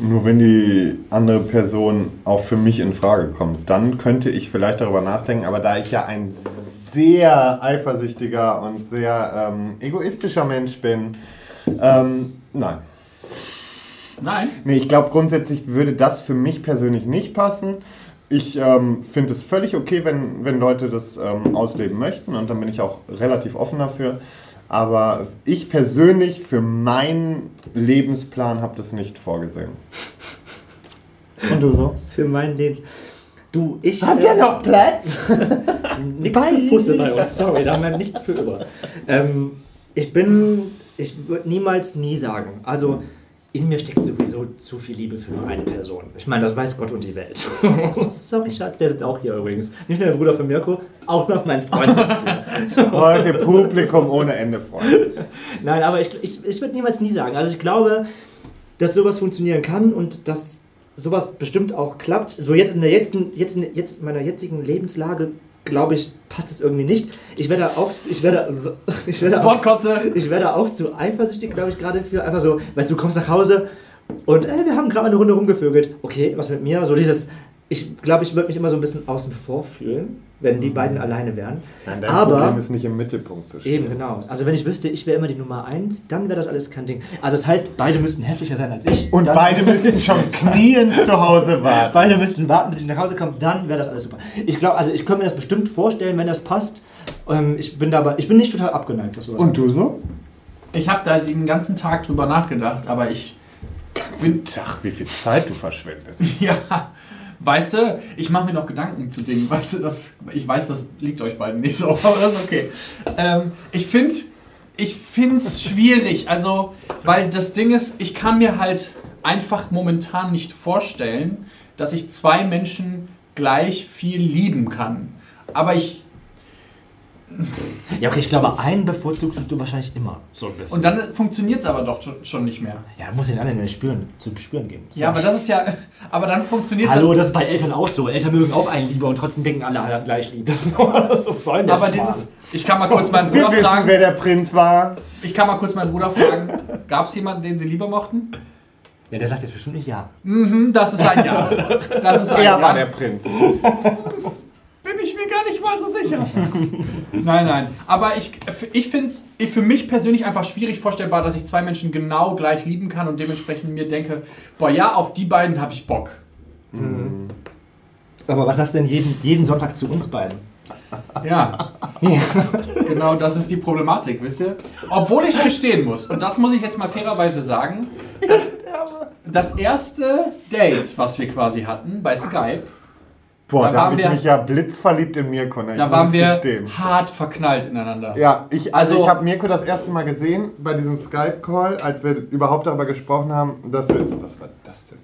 Nur wenn die andere Person auch für mich in Frage kommt, dann könnte ich vielleicht darüber nachdenken, aber da ich ja ein sehr eifersüchtiger und sehr ähm, egoistischer Mensch bin, ähm, nein. Nein. Nee, ich glaube grundsätzlich würde das für mich persönlich nicht passen. Ich ähm, finde es völlig okay, wenn, wenn Leute das ähm, ausleben möchten und dann bin ich auch relativ offen dafür. Aber ich persönlich für meinen Lebensplan habe das nicht vorgesehen. Und du so? Für mein Leben. Du, ich. Habt ihr noch Platz? Nichts für Fusse bei uns, sorry, da haben wir nichts für über. Ähm, ich bin, ich würde niemals nie sagen. Also, in mir steckt sowieso zu viel Liebe für nur eine Person. Ich meine, das weiß Gott und die Welt. Sorry, Schatz, der sitzt auch hier übrigens. Nicht nur der Bruder von Mirko, auch noch mein Freund sitzt hier. Heute Publikum ohne Ende Freunde. Nein, aber ich, ich, ich würde niemals nie sagen. Also ich glaube, dass sowas funktionieren kann und dass sowas bestimmt auch klappt. So jetzt in der jetzigen, jetzt jetzt in meiner jetzigen Lebenslage glaube ich, passt es irgendwie nicht. Ich werde auch, ich werde, ich werde auch, ich werde auch zu eifersüchtig, glaube ich, gerade für einfach so, weißt du, du kommst nach Hause und ey, wir haben gerade mal eine Runde rumgevögelt. Okay, was mit mir? So dieses, ich glaube, ich würde mich immer so ein bisschen außen vor fühlen, wenn die beiden alleine wären. Nein, dein Aber Problem ist nicht im Mittelpunkt zu stehen. Eben, genau. Also wenn ich wüsste, ich wäre immer die Nummer eins, dann wäre das alles kein Ding. Also das heißt, beide müssten hässlicher sein als ich. Und dann, beide müssten schon kniend zu Hause warten. Beide müssten warten, bis ich nach Hause komme, dann wäre das alles super. Ich glaube, also ich könnte mir das bestimmt vorstellen, wenn das passt. Ähm, ich bin dabei, ich bin nicht total abgeneigt, was sowas Und du so? Ich habe da den ganzen Tag drüber nachgedacht, aber ich. Ganzen Tag, wie viel Zeit du verschwendest. Ja, weißt du, ich mache mir noch Gedanken zu Dingen. Weißt du, das, ich weiß, das liegt euch beiden nicht so, aber das ist okay. Ähm, ich finde ich es schwierig, also, weil das Ding ist, ich kann mir halt einfach momentan nicht vorstellen, dass ich zwei Menschen gleich viel lieben kann. Aber ich Ja, okay, ich glaube, einen bevorzugst du wahrscheinlich immer. So ein bisschen. Und dann funktioniert es aber doch schon, nicht mehr. ja, muss den anderen ja spüren, zu spüren geben. Ja, aber das ist ja. Aber dann funktioniert Hallo, das. das ist bei Eltern auch so. Eltern mögen auch einen lieber und trotzdem denken alle, alle gleich lieb. Das ist das ist soll Aber dieses. Ich kann mal kurz meinen Wir Bruder wissen, fragen. wer der Prinz war. Ich kann mal kurz meinen Bruder fragen. Gab es jemanden, den sie lieber mochten? Ja, der sagt jetzt bestimmt nicht ja. Hm, das ist ein Ja. Das ist ein Er war Ja. der Prinz. Bin ich mir gar nicht mal so sicher. nein, nein. Aber ich, ich finde es für mich persönlich einfach schwierig vorstellbar, dass ich zwei Menschen genau gleich lieben kann und dementsprechend mir denke, boah, ja, auf die beiden habe ich Bock. Aber was sagst du denn jeden, jeden Sonntag zu uns beiden? Ja. genau das ist die Problematik, wisst ihr? Obwohl ich gestehen muss, und das muss ich jetzt mal fairerweise sagen, das, das erste Date, was wir quasi hatten bei Skype, Boah, Da da, habe ich wir- mich ja blitzverliebt in Mirko. Ne? Ich da waren wir gestehen. hart verknallt ineinander. Ja, ich, also, Also- ich habe Mirko das erste Mal gesehen bei diesem Skype-Call, als wir überhaupt darüber gesprochen haben, dass wir. Was war das denn?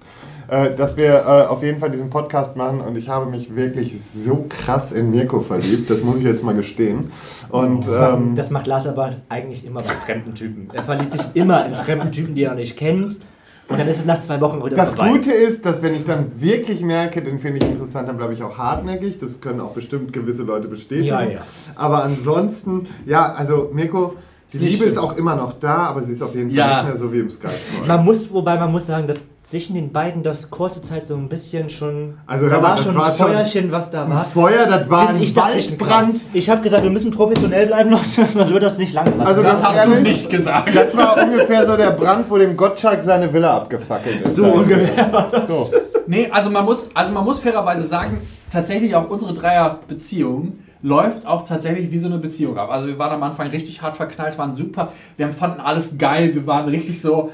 Äh, dass wir äh, auf jeden Fall diesen Podcast machen und ich habe mich wirklich so krass in Mirko verliebt, das muss ich jetzt mal gestehen. Und Das, macht, ähm, das macht Lars aber eigentlich immer bei fremden Typen. Er verliebt sich immer in fremden Typen, die er noch nicht kennt. Und dann ist es nach zwei Wochen wieder das vorbei. Gute ist, dass wenn ich dann wirklich merke, den finde ich interessant, dann bleibe ich auch hartnäckig. Das können auch bestimmt gewisse Leute bestätigen. Ja, ja. Aber ansonsten, ja, also Mirko, die Ist Liebe ist schlimm. auch immer noch da, aber sie ist auf jeden Fall Ja. nicht mehr so wie im Skype-Call. Man muss, wobei man muss sagen, dass zwischen den beiden das kurze Zeit so ein bisschen schon. Also, da war das schon war ein schon Feuerchen, was da war. Feuer, das war ein ich. Waldbrand. Ich habe gesagt, wir müssen professionell bleiben, Leute, sonst wird das nicht lang. Also Das ganz hast du ehrlich, nicht gesagt. Das war ungefähr so der Brand, wo dem Gottschalk seine Villa abgefackelt ist. So ungefähr war das. So. Nee, also man muss, also man muss fairerweise sagen, tatsächlich auch unsere Dreier-Beziehung läuft auch tatsächlich wie so eine Beziehung ab. Also wir waren am Anfang richtig hart verknallt, waren super, wir fanden alles geil, wir waren richtig so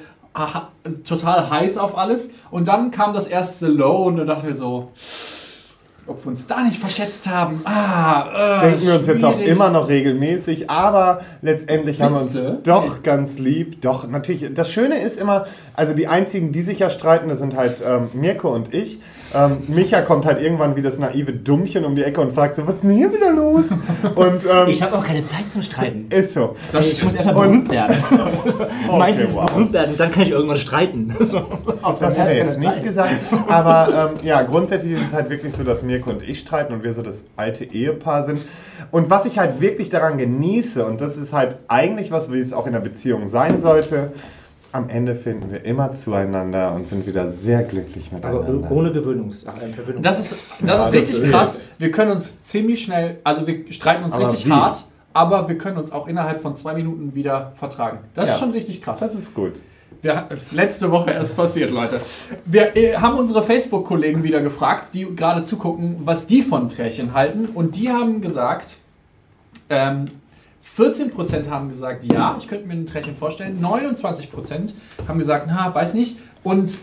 total heiß auf alles. Und dann kam das erste Low und dann dachten wir so, ob wir uns da nicht verschätzt haben. Ah, äh, Denken wir uns jetzt auch immer noch regelmäßig, aber letztendlich haben wir uns Findste? doch ganz lieb. Doch, natürlich. Das Schöne ist immer, also die einzigen, die sich ja streiten, das sind halt ähm, Mirko und ich. Ähm, Micha kommt halt irgendwann wie das naive Dummchen um die Ecke und fragt so, was ist denn hier wieder los? Und ähm, Ich habe auch keine Zeit zum Streiten. ist so. Das ich muss erstmal berühmt werden. Meins ist wow. berühmt werden, dann kann ich irgendwann streiten. So. Das hat er jetzt nicht gesagt. Aber ähm, ja, grundsätzlich ist es halt wirklich so, dass Mirko und ich streiten und wir so das alte Ehepaar sind. Und was ich halt wirklich daran genieße, und das ist halt eigentlich was, wie es auch in der Beziehung sein sollte, am Ende finden wir immer zueinander und sind wieder sehr glücklich Aber miteinander. ohne Gewöhnungs äh, Verwöhnungs Das ist, das Ja, ist das richtig ist- krass. Wir können uns ziemlich schnell, also wir streiten uns Aber richtig wie? hart, aber wir können uns auch innerhalb von zwei Minuten wieder vertragen. Das Ja. ist schon richtig krass. Das ist gut. Wir, letzte Woche erst passiert, Leute. Wir äh, haben unsere Facebook-Kollegen wieder gefragt, die gerade zugucken, was die von Trärchen halten. Und die haben gesagt, ähm, 14% haben gesagt, ja, ich könnte mir ein Trärchen vorstellen. 29% haben gesagt, na, weiß nicht. Und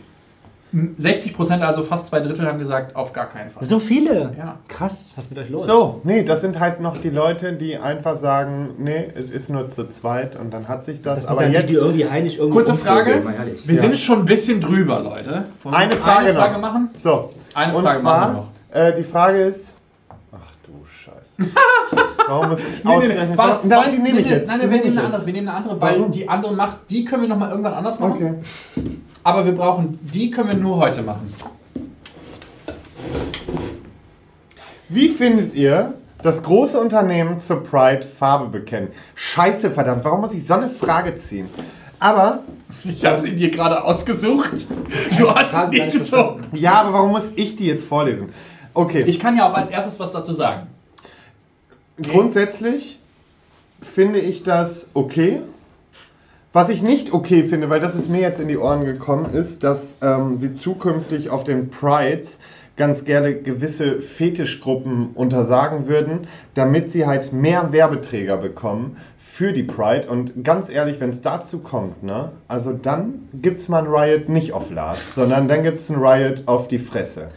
60 Prozent, also fast zwei Drittel, haben gesagt, auf gar keinen Fall. So viele? Ja. Krass, was ist mit euch los? So, nee, das sind halt noch die Leute, die einfach sagen, nee, es ist nur zu zweit und dann hat sich das. Das sind aber dann jetzt die, die irgendwie heimlich irgendwie Kurze Frage. Wir Ja. sind schon ein bisschen drüber, Leute. Wollen eine Frage, eine Frage noch. machen? So, Eine und Frage zwar, machen wir noch. Äh, die Frage ist, ach du Scheiße. Warum muss ich Nee, nee, nee, ausgerechnet? warte, nein, die nehme ich jetzt. Nein, nein, wir nehmen eine jetzt. andere. Wir nehmen eine andere, weil Warum? die andere macht, die können wir noch mal irgendwann anders machen. Okay. Aber wir brauchen, die können wir nur heute machen. Wie findet ihr das große Unternehmen zur Pride Farbe bekennen? Scheiße, verdammt, warum muss ich so eine Frage ziehen? Aber, Ich habe sie dir gerade ausgesucht. Du hast sie nicht gezogen. ja, aber warum muss ich die jetzt vorlesen? Okay, Ich kann ja auch als erstes was dazu sagen. grundsätzlich finde ich das okay. Was ich nicht okay finde, weil das ist mir jetzt in die Ohren gekommen, ist, dass ähm, sie zukünftig auf den Prides ganz gerne gewisse Fetischgruppen untersagen würden, damit sie halt mehr Werbeträger bekommen für die Pride. Und ganz ehrlich, wenn es dazu kommt, ne, also dann gibt es mal ein Riot nicht auf Love, sondern dann gibt es ein Riot auf die Fresse.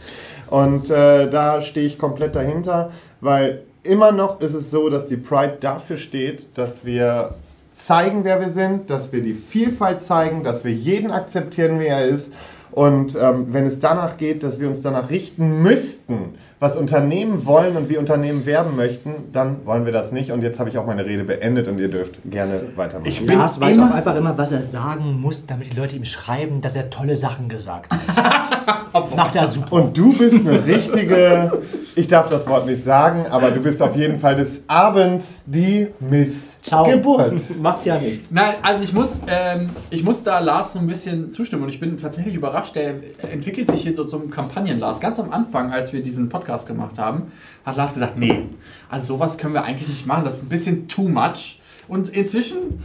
Und äh, da stehe ich komplett dahinter, weil immer noch ist es so, dass die Pride dafür steht, dass wir zeigen, wer wir sind, dass wir die Vielfalt zeigen, dass wir jeden akzeptieren, wie er ist. Und ähm, wenn es danach geht, dass wir uns danach richten müssten, was Unternehmen wollen und wie Unternehmen werben möchten, dann wollen wir das nicht. Und jetzt habe ich auch meine Rede beendet und ihr dürft gerne weitermachen. Ich bin Lars weiß immer- auch einfach immer, was er sagen muss, damit die Leute ihm schreiben, dass er tolle Sachen gesagt hat. Macht er super. Und du bist eine richtige, ich darf das Wort nicht sagen, aber du bist auf jeden Fall des Abends die Miss Ciao. Geburt. Macht ja nichts. Nein, also ich muss, ähm, ich muss da Lars so ein bisschen zustimmen und ich bin tatsächlich überrascht. Der entwickelt sich hier so zum Kampagnen-Lars. Ganz am Anfang, als wir diesen Podcast gemacht haben, hat Lars gesagt, nee, also sowas können wir eigentlich nicht machen. Das ist ein bisschen too much. Und inzwischen,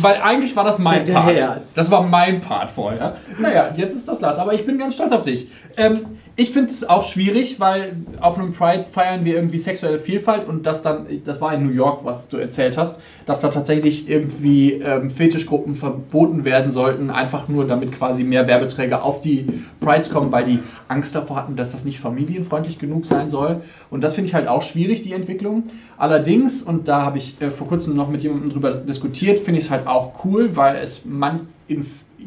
weil eigentlich war das mein Part. Das war mein Part vorher. Naja, jetzt ist das Lars. Aber ich bin ganz stolz auf dich. Ähm, ich finde es auch schwierig, weil auf einem Pride feiern wir irgendwie sexuelle Vielfalt und das dann, das war in New York, was du erzählt hast, dass da tatsächlich irgendwie ähm, Fetischgruppen verboten werden sollten, einfach nur damit quasi mehr Werbeträger auf die Prides kommen, weil die Angst davor hatten, dass das nicht familienfreundlich genug sein soll. Und das finde ich halt auch schwierig, die Entwicklung. Allerdings, und da habe ich äh, vor kurzem noch mit jemandem drüber diskutiert, finde ich es halt auch cool, weil es man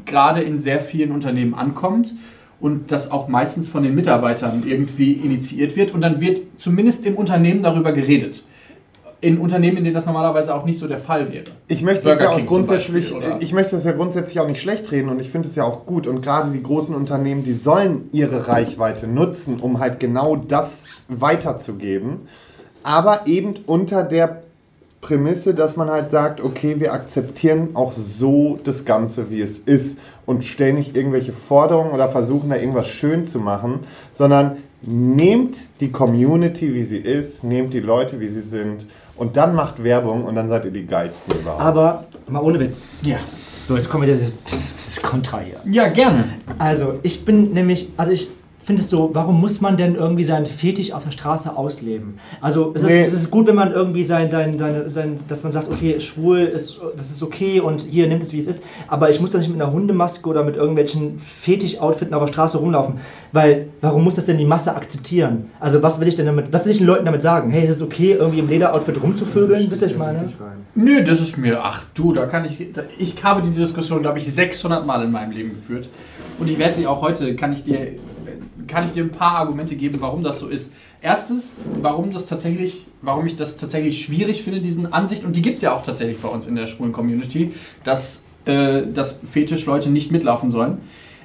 gerade in sehr vielen Unternehmen ankommt und das auch meistens von den Mitarbeitern irgendwie initiiert wird und dann wird zumindest im Unternehmen darüber geredet. In Unternehmen, in denen das normalerweise auch nicht so der Fall wäre. Ich möchte Burger es ja auch King grundsätzlich, Beispiel, ich möchte es ja grundsätzlich auch nicht schlecht reden und ich finde es ja auch gut und gerade die großen Unternehmen, die sollen ihre Reichweite nutzen, um halt genau das weiterzugeben, aber eben unter der Prämisse, dass man halt sagt, okay, wir akzeptieren auch so das Ganze, wie es ist und stellen nicht irgendwelche Forderungen oder versuchen da irgendwas schön zu machen, sondern nehmt die Community, wie sie ist, nehmt die Leute, wie sie sind und dann macht Werbung und dann seid ihr die geilsten überhaupt. Aber mal ohne Witz. Ja. So, jetzt kommen wieder dieses, dieses, dieses Kontra hier. Ja, gerne. Also, ich bin nämlich, also ich finde es so, warum muss man denn irgendwie seinen Fetisch auf der Straße ausleben? Also, es ist, Nee. es ist gut, wenn man irgendwie sein, sein, seine, sein, dass man sagt, okay, schwul ist, das ist okay und hier nimmt es, wie es ist, aber ich muss doch nicht mit einer Hundemaske oder mit irgendwelchen Fetisch-Outfitten auf der Straße rumlaufen, weil, warum muss das denn die Masse akzeptieren? Also, was will ich denn damit, was will ich den Leuten damit sagen? Hey, ist es okay, irgendwie im Lederoutfit rumzuvögeln? Wisst ihr, was ich meine? Nö, das ist mir, ach du, da kann ich, da- ich habe diese Diskussion, glaube ich, 600 Mal in meinem Leben geführt. Und ich werde sie auch heute, kann ich dir, kann ich dir ein paar Argumente geben, warum das so ist. Erstens, warum das tatsächlich, warum ich das tatsächlich schwierig finde, diesen Ansicht, und die gibt es ja auch tatsächlich bei uns in der schwulen Community, dass, äh, dass Fetischleute nicht mitlaufen sollen.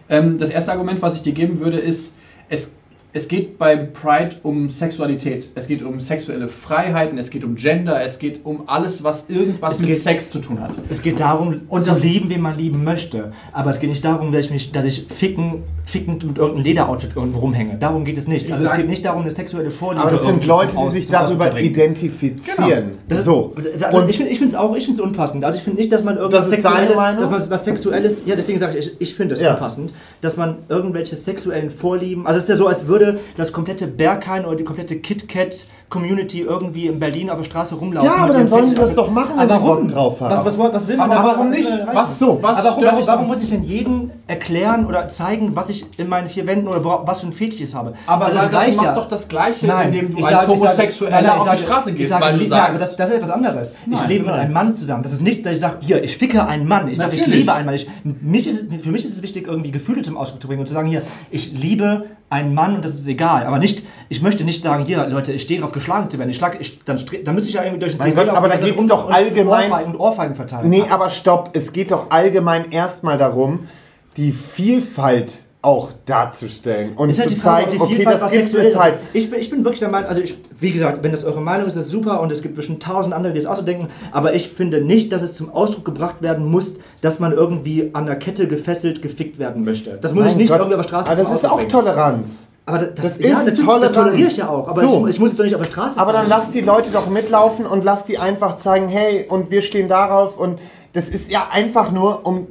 Ähm, das erste Argument, was ich dir geben würde, ist, es, es geht bei Pride um Sexualität. Es geht um sexuelle Freiheiten, es geht um Gender, es geht um alles, was irgendwas Es mit geht- Sex zu tun hat. Es geht darum, Und zu das- lieben, wen man lieben möchte. Aber es geht nicht darum, dass ich mich, dass ich ficken, fickend mit irgendeinem Lederoutfit irgendwo rumhänge. Darum geht es nicht. Also es geht nicht darum, eine sexuelle Vorliebe. Aber das sind Leute, die sich darüber identifizieren. Das ist, so. Also Und ich finde es auch, ich finde es unpassend. Also ich finde nicht, dass man irgendwas Das ist deine Sexuelles, Meinung? dass man was Sexuelles, ja deswegen sage ich, ich, ich finde es Ja. unpassend, dass man irgendwelche sexuellen Vorlieben, also es ist ja so, als würde das komplette Berghain oder die komplette KitKat Community irgendwie in Berlin auf der Straße rumlaufen. Ja, aber mit dann sollen die das doch machen, wenn aber sie? Bock drauf haben. Was, was, was will man Aber da- warum was nicht? Was, So. was aber warum, warum, muss ich denn jedem erklären oder zeigen, was ich in meinen vier Wänden oder wo, was für ein Fetisch ich habe? Aber Also es das, reicht du machst ja. doch das Gleiche, Nein, indem du ich als sage- ich sage- Homosexueller ich auf sage- die Straße ich gehst, sage, weil du lieb- nein, aber sagst... das, das ist etwas anderes. Ich Nein, lebe mit nein. einem Mann zusammen. Das ist nicht, dass ich sage, hier, ich ficke einen Mann. Ich sage, ich liebe einen Mann. Ich, mich ist, für mich ist es wichtig, irgendwie Gefühle zum Ausdruck zu bringen und zu sagen, hier, ich liebe einen Mann und das ist egal. Aber nicht, ich möchte nicht sagen, hier, Leute, ich stehe darauf, geschlagen zu werden. Ich schlag, ich, dann, dann müsste ich ja irgendwie durch den Gott, aber da geht's und- doch allgemein- Ohrfeigen, und Ohrfeigen verteilen. Nee, aber stopp. Es geht doch allgemein erstmal darum, die Vielfalt auch darzustellen und Ist halt zu Frage, zeigen, okay, Vielfalt das gibt es halt. Ich bin, ich bin wirklich der Meinung, also ich, wie gesagt, wenn das eure Meinung ist, das ist super und es gibt bestimmt tausend andere, die es auch so denken, aber ich finde nicht, dass es zum Ausdruck gebracht werden muss, dass man irgendwie an der Kette gefesselt, gefickt werden möchte. Das muss ich Mein nicht Gott. irgendwie auf der Straße Aber das ist auch. Toleranz. Aber das, Das das, ist ja, das Toleranz. toleriere ich ja auch, aber So. ich, ich muss es doch nicht auf der Straße Aber dann zeigen. lass die Leute doch mitlaufen und lass die einfach zeigen, hey, und wir stehen darauf und das ist ja einfach nur, um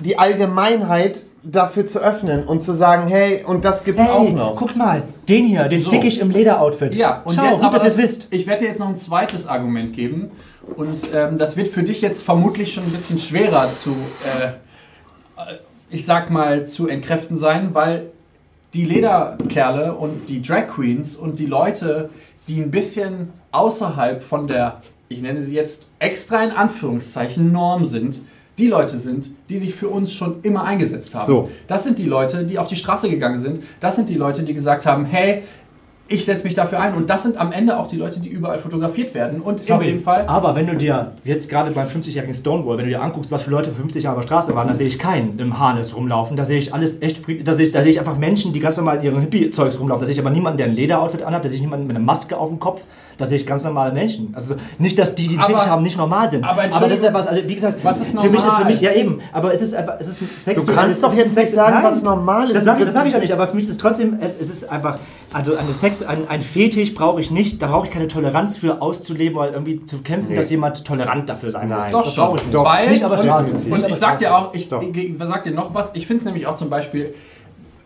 die Allgemeinheit dafür zu öffnen und zu sagen, hey, und das gibt's auch Hey, noch. guckt mal, den hier, den So. fick ich im Lederoutfit. Ja, und Schau, jetzt gut, aber dass ihr das, es wisst. ich werde dir jetzt noch ein zweites Argument geben und ähm, das wird für dich jetzt vermutlich schon ein bisschen schwerer zu, äh, äh, ich sag mal, zu entkräften sein, weil die Lederkerle und die Drag Queens und die Leute, die ein bisschen außerhalb von der, ich nenne sie jetzt extra in Anführungszeichen, Norm sind, die Leute sind, die sich für uns schon immer eingesetzt haben. So. Das sind die Leute, die auf die Straße gegangen sind. Das sind die Leute, die gesagt haben, hey, ich setze mich dafür ein. Und das sind am Ende auch die Leute, die überall fotografiert werden. Und Sorry, in dem Fall. aber wenn du dir jetzt gerade beim 50-jährigen Stonewall, wenn du dir anguckst, was für Leute 50 Jahre auf der Straße waren, da sehe ich keinen im Harness rumlaufen. Da sehe ich alles echt, da sehe ich, da sehe ich einfach Menschen, die ganz normal in ihrem Hippie-Zeugs rumlaufen. Da sehe ich aber niemanden, der ein Lederoutfit anhat, da sehe ich niemanden mit einer Maske auf dem Kopf. Da sehe ich ganz normale Menschen. Also nicht, dass die, die Aber- Fetisch haben, nicht normal sind. aber das ist ja was, also wie gesagt, was ist für mich ist für normal? mich, ja eben, aber es ist einfach, es ist ein sexuelles... Du kannst doch jetzt ein nicht sagen, Nein, was normal ist. Das sage ich, das sag ich ja nicht, aber für mich ist es trotzdem, es ist einfach, also eine Sex, ein, ein Fetisch brauche ich nicht, da brauche ich keine Toleranz für auszuleben oder irgendwie zu kämpfen, Nee. dass jemand tolerant dafür sein muss. Nein. Doch das schon. brauche ich nicht. Doch. Weil, Nicht und, Straße. Und, auf ich sag dir auch, ich, Doch. ich, ich sag dir noch was. Ich finde es nämlich auch zum Beispiel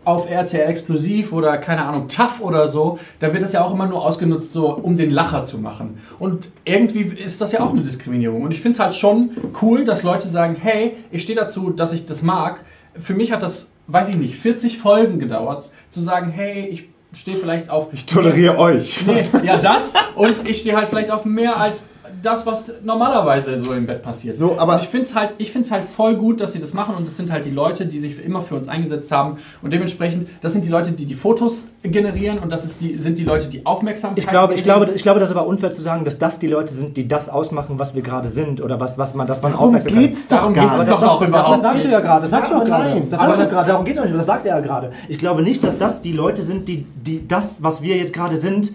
auf RTL Explosiv oder keine Ahnung, TAF oder so, da wird das ja auch immer nur ausgenutzt, so um den Lacher zu machen. Und irgendwie ist das ja auch eine Diskriminierung. Und ich finde es halt schon cool, dass Leute sagen, hey, ich stehe dazu, dass ich das mag. Für mich hat das, weiß ich nicht, 40 Folgen gedauert, zu sagen, hey, ich stehe vielleicht auf... Ich toleriere euch. Nee, ja, das und ich stehe halt vielleicht auf mehr als das, was normalerweise so im Bett passiert. So, aber- und ich finde es halt, ich find's halt voll gut, dass sie das machen und es sind halt die Leute, die sich immer für uns eingesetzt haben und dementsprechend, das sind die Leute, die die Fotos generieren und das ist die, sind die Leute, die Aufmerksamkeit Ich glaube, ich, glaube, ich glaube, das ist aber unfair zu sagen, dass das die Leute sind, die das ausmachen, was wir gerade sind oder was, was man, dass man Darum Aufmerksamkeit- geht's doch Darum geht's nicht. doch auch überhaupt das sagst du ja nicht. gerade, das sagst du Ja, gerade. Das sagst du Aber- gerade, darum geht es doch nicht, das sagt er ja gerade. Ich glaube nicht, dass das die Leute sind, die, die das, was wir jetzt gerade sind,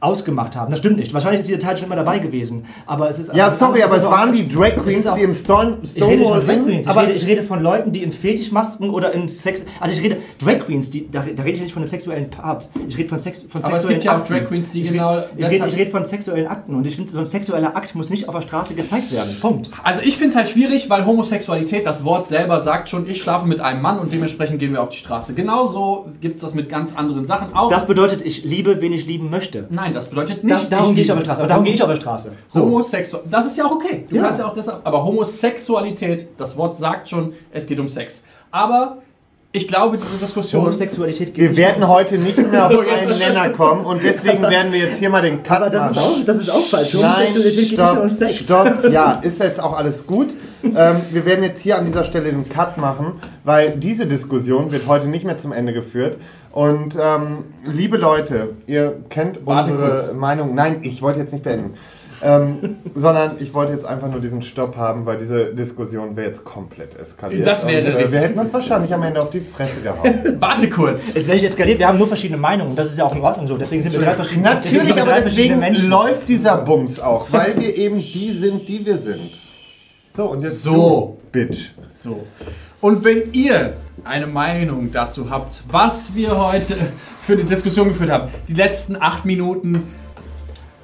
ausgemacht haben. Das stimmt nicht. Wahrscheinlich ist dieser Teil schon immer dabei gewesen. Aber es ist Ja, es sorry, aber es auch- waren die Drag es Queens, auch- die im Stone, ich rede nicht Stonewall von Drag Queens, ich aber rede, ich rede von Leuten, die in Fetischmasken oder in Sex... Also ich rede Drag Queens, die, da, da rede ich nicht von dem sexuellen Part. Ich rede von, Sex, von Aber es sexuellen gibt ja auch. Drag Queens, die ich genau Rede, ich, rede, ich rede von sexuellen Akten und ich finde, so ein sexueller Akt muss nicht auf der Straße gezeigt werden. Punkt. Also ich finde es halt schwierig, weil Homosexualität, das Wort selber sagt schon, ich schlafe mit einem Mann und dementsprechend gehen wir auf die Straße. Genauso gibt es das mit ganz anderen Sachen auch. Das bedeutet, ich liebe, wen ich lieben möchte. Nein, das bedeutet nicht... darum gehe ich auf der Straße. Aber darum gehe ich auf der Straße. So. Homosexual. Das ist ja auch okay. Du Ja. kannst ja auch deshalb. Aber Homosexualität, das Wort sagt schon, es geht um Sex. Aber ich glaube, diese Diskussion. Homosexualität geht wir nicht werden um heute nicht mehr auf einen jetzt- Nenner kommen und deswegen werden wir jetzt hier mal den Cut Aber das ist, machen. auch, das ist auch falsch. Nein, Homosexualität geht nicht stopp, um Sex. stopp. Ja, ist jetzt auch alles gut. Ähm, wir werden jetzt hier an dieser Stelle den Cut machen, weil diese Diskussion wird heute nicht mehr zum Ende geführt. Und ähm, liebe Leute, ihr kennt Warte unsere kurz. Meinung. Nein, ich wollte jetzt nicht beenden. Ähm, sondern ich wollte jetzt einfach nur diesen Stopp haben, weil diese Diskussion wäre jetzt komplett eskaliert. Das wäre Und, äh, richtig. Wir hätten uns wahrscheinlich am Ende auf die Fresse gehauen. Warte kurz. Es wäre nicht eskaliert, wir haben nur verschiedene Meinungen. Das ist ja auch in Ordnung so. Deswegen sind wir drei verschiedene Natürlich, wir aber drei deswegen verschiedene Menschen. läuft dieser Bums auch, weil wir eben die sind, die wir sind. So, und jetzt So. du, Bitch. So. Und wenn ihr eine Meinung dazu habt, was wir heute für eine Diskussion geführt haben, die letzten acht Minuten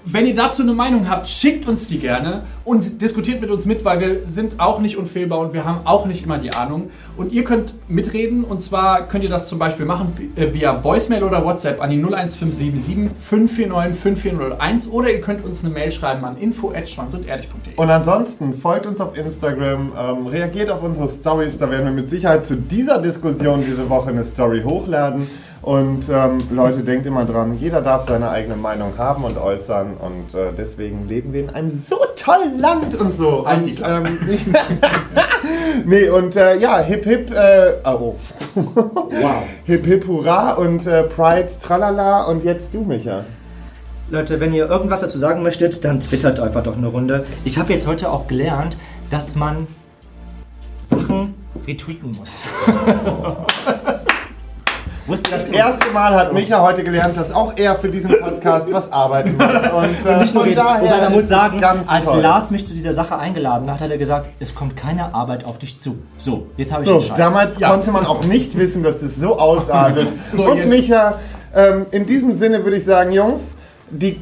Wenn ihr dazu eine Meinung habt, schickt uns die gerne und diskutiert mit uns mit, weil wir sind auch nicht unfehlbar und wir haben auch nicht immer die Ahnung. Und ihr könnt mitreden und zwar könnt ihr das zum Beispiel machen äh, via Voicemail oder WhatsApp an die 01577 549 5401 oder ihr könnt uns eine Mail schreiben an info@schwanzundehrlich.de. Und ansonsten folgt uns auf Instagram, ähm, reagiert auf unsere Stories, da werden wir mit Sicherheit zu dieser Diskussion diese Woche eine Story hochladen. Und ähm, Leute, denkt immer dran, jeder darf seine eigene Meinung haben und äußern und äh, deswegen leben wir in einem so tollen Land und so. Halt und, Klappe. ähm, nee, und äh, ja, hip hip, äh, oh. Wow. hip hip hurra und äh, Pride tralala und jetzt du, Micha. Leute, wenn ihr irgendwas dazu sagen möchtet, dann twittert einfach doch eine Runde. Ich habe jetzt heute auch gelernt, dass man Sachen retweeten muss. Wusste das Das erste Mal hat Micha heute gelernt, dass auch er für diesen Podcast was arbeiten muss. Und, äh, nicht nur von daher Wobei man muss sagen, ganz als toll. Lars mich zu dieser Sache eingeladen hat, hat er gesagt, es kommt keine Arbeit auf dich zu. So, jetzt habe ich So, den Scheiß. damals Ja. konnte man auch nicht wissen, dass das so ausartet. So, und jetzt. Micha, ähm, in diesem Sinne würde ich sagen, Jungs, die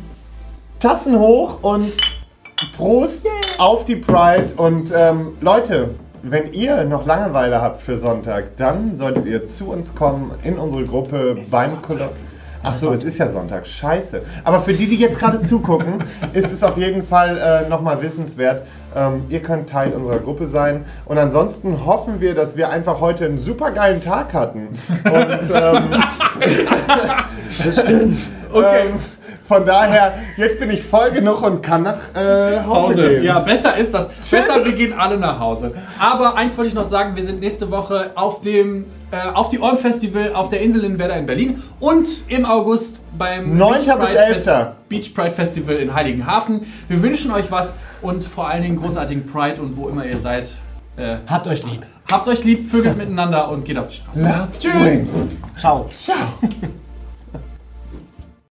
Tassen hoch und Prost auf die Pride. Und ähm, Leute, wenn ihr noch Langeweile habt für Sonntag, dann solltet ihr zu uns kommen in unsere Gruppe beim Kolloq. Ach so, es ist ja Sonntag. Scheiße. Aber für die, die jetzt gerade zugucken, ist es auf jeden Fall äh, nochmal wissenswert. Ähm, ihr könnt Teil unserer Gruppe sein. Und ansonsten hoffen wir, dass wir einfach heute einen super geilen Tag hatten. Und ähm, Okay. ähm, von daher, jetzt bin ich voll genug und kann nach äh, Hause, Hause. gehen. Ja, besser ist das. Besser, wir gehen alle nach Hause. Aber eins wollte ich noch sagen, wir sind nächste Woche auf dem äh, auf die Ohren Festival auf der Insel in Werder in Berlin und im August beim 9. Beach bis Pride 11.. Fest- Beach Pride Festival in Heiligenhafen. Wir wünschen euch was und vor allen Dingen großartigen Pride und wo immer ihr seid. Äh, Habt euch lieb. habt euch lieb, vögelt miteinander und geht auf die Straße. Love Tschüss. wins. Ciao. Ciao.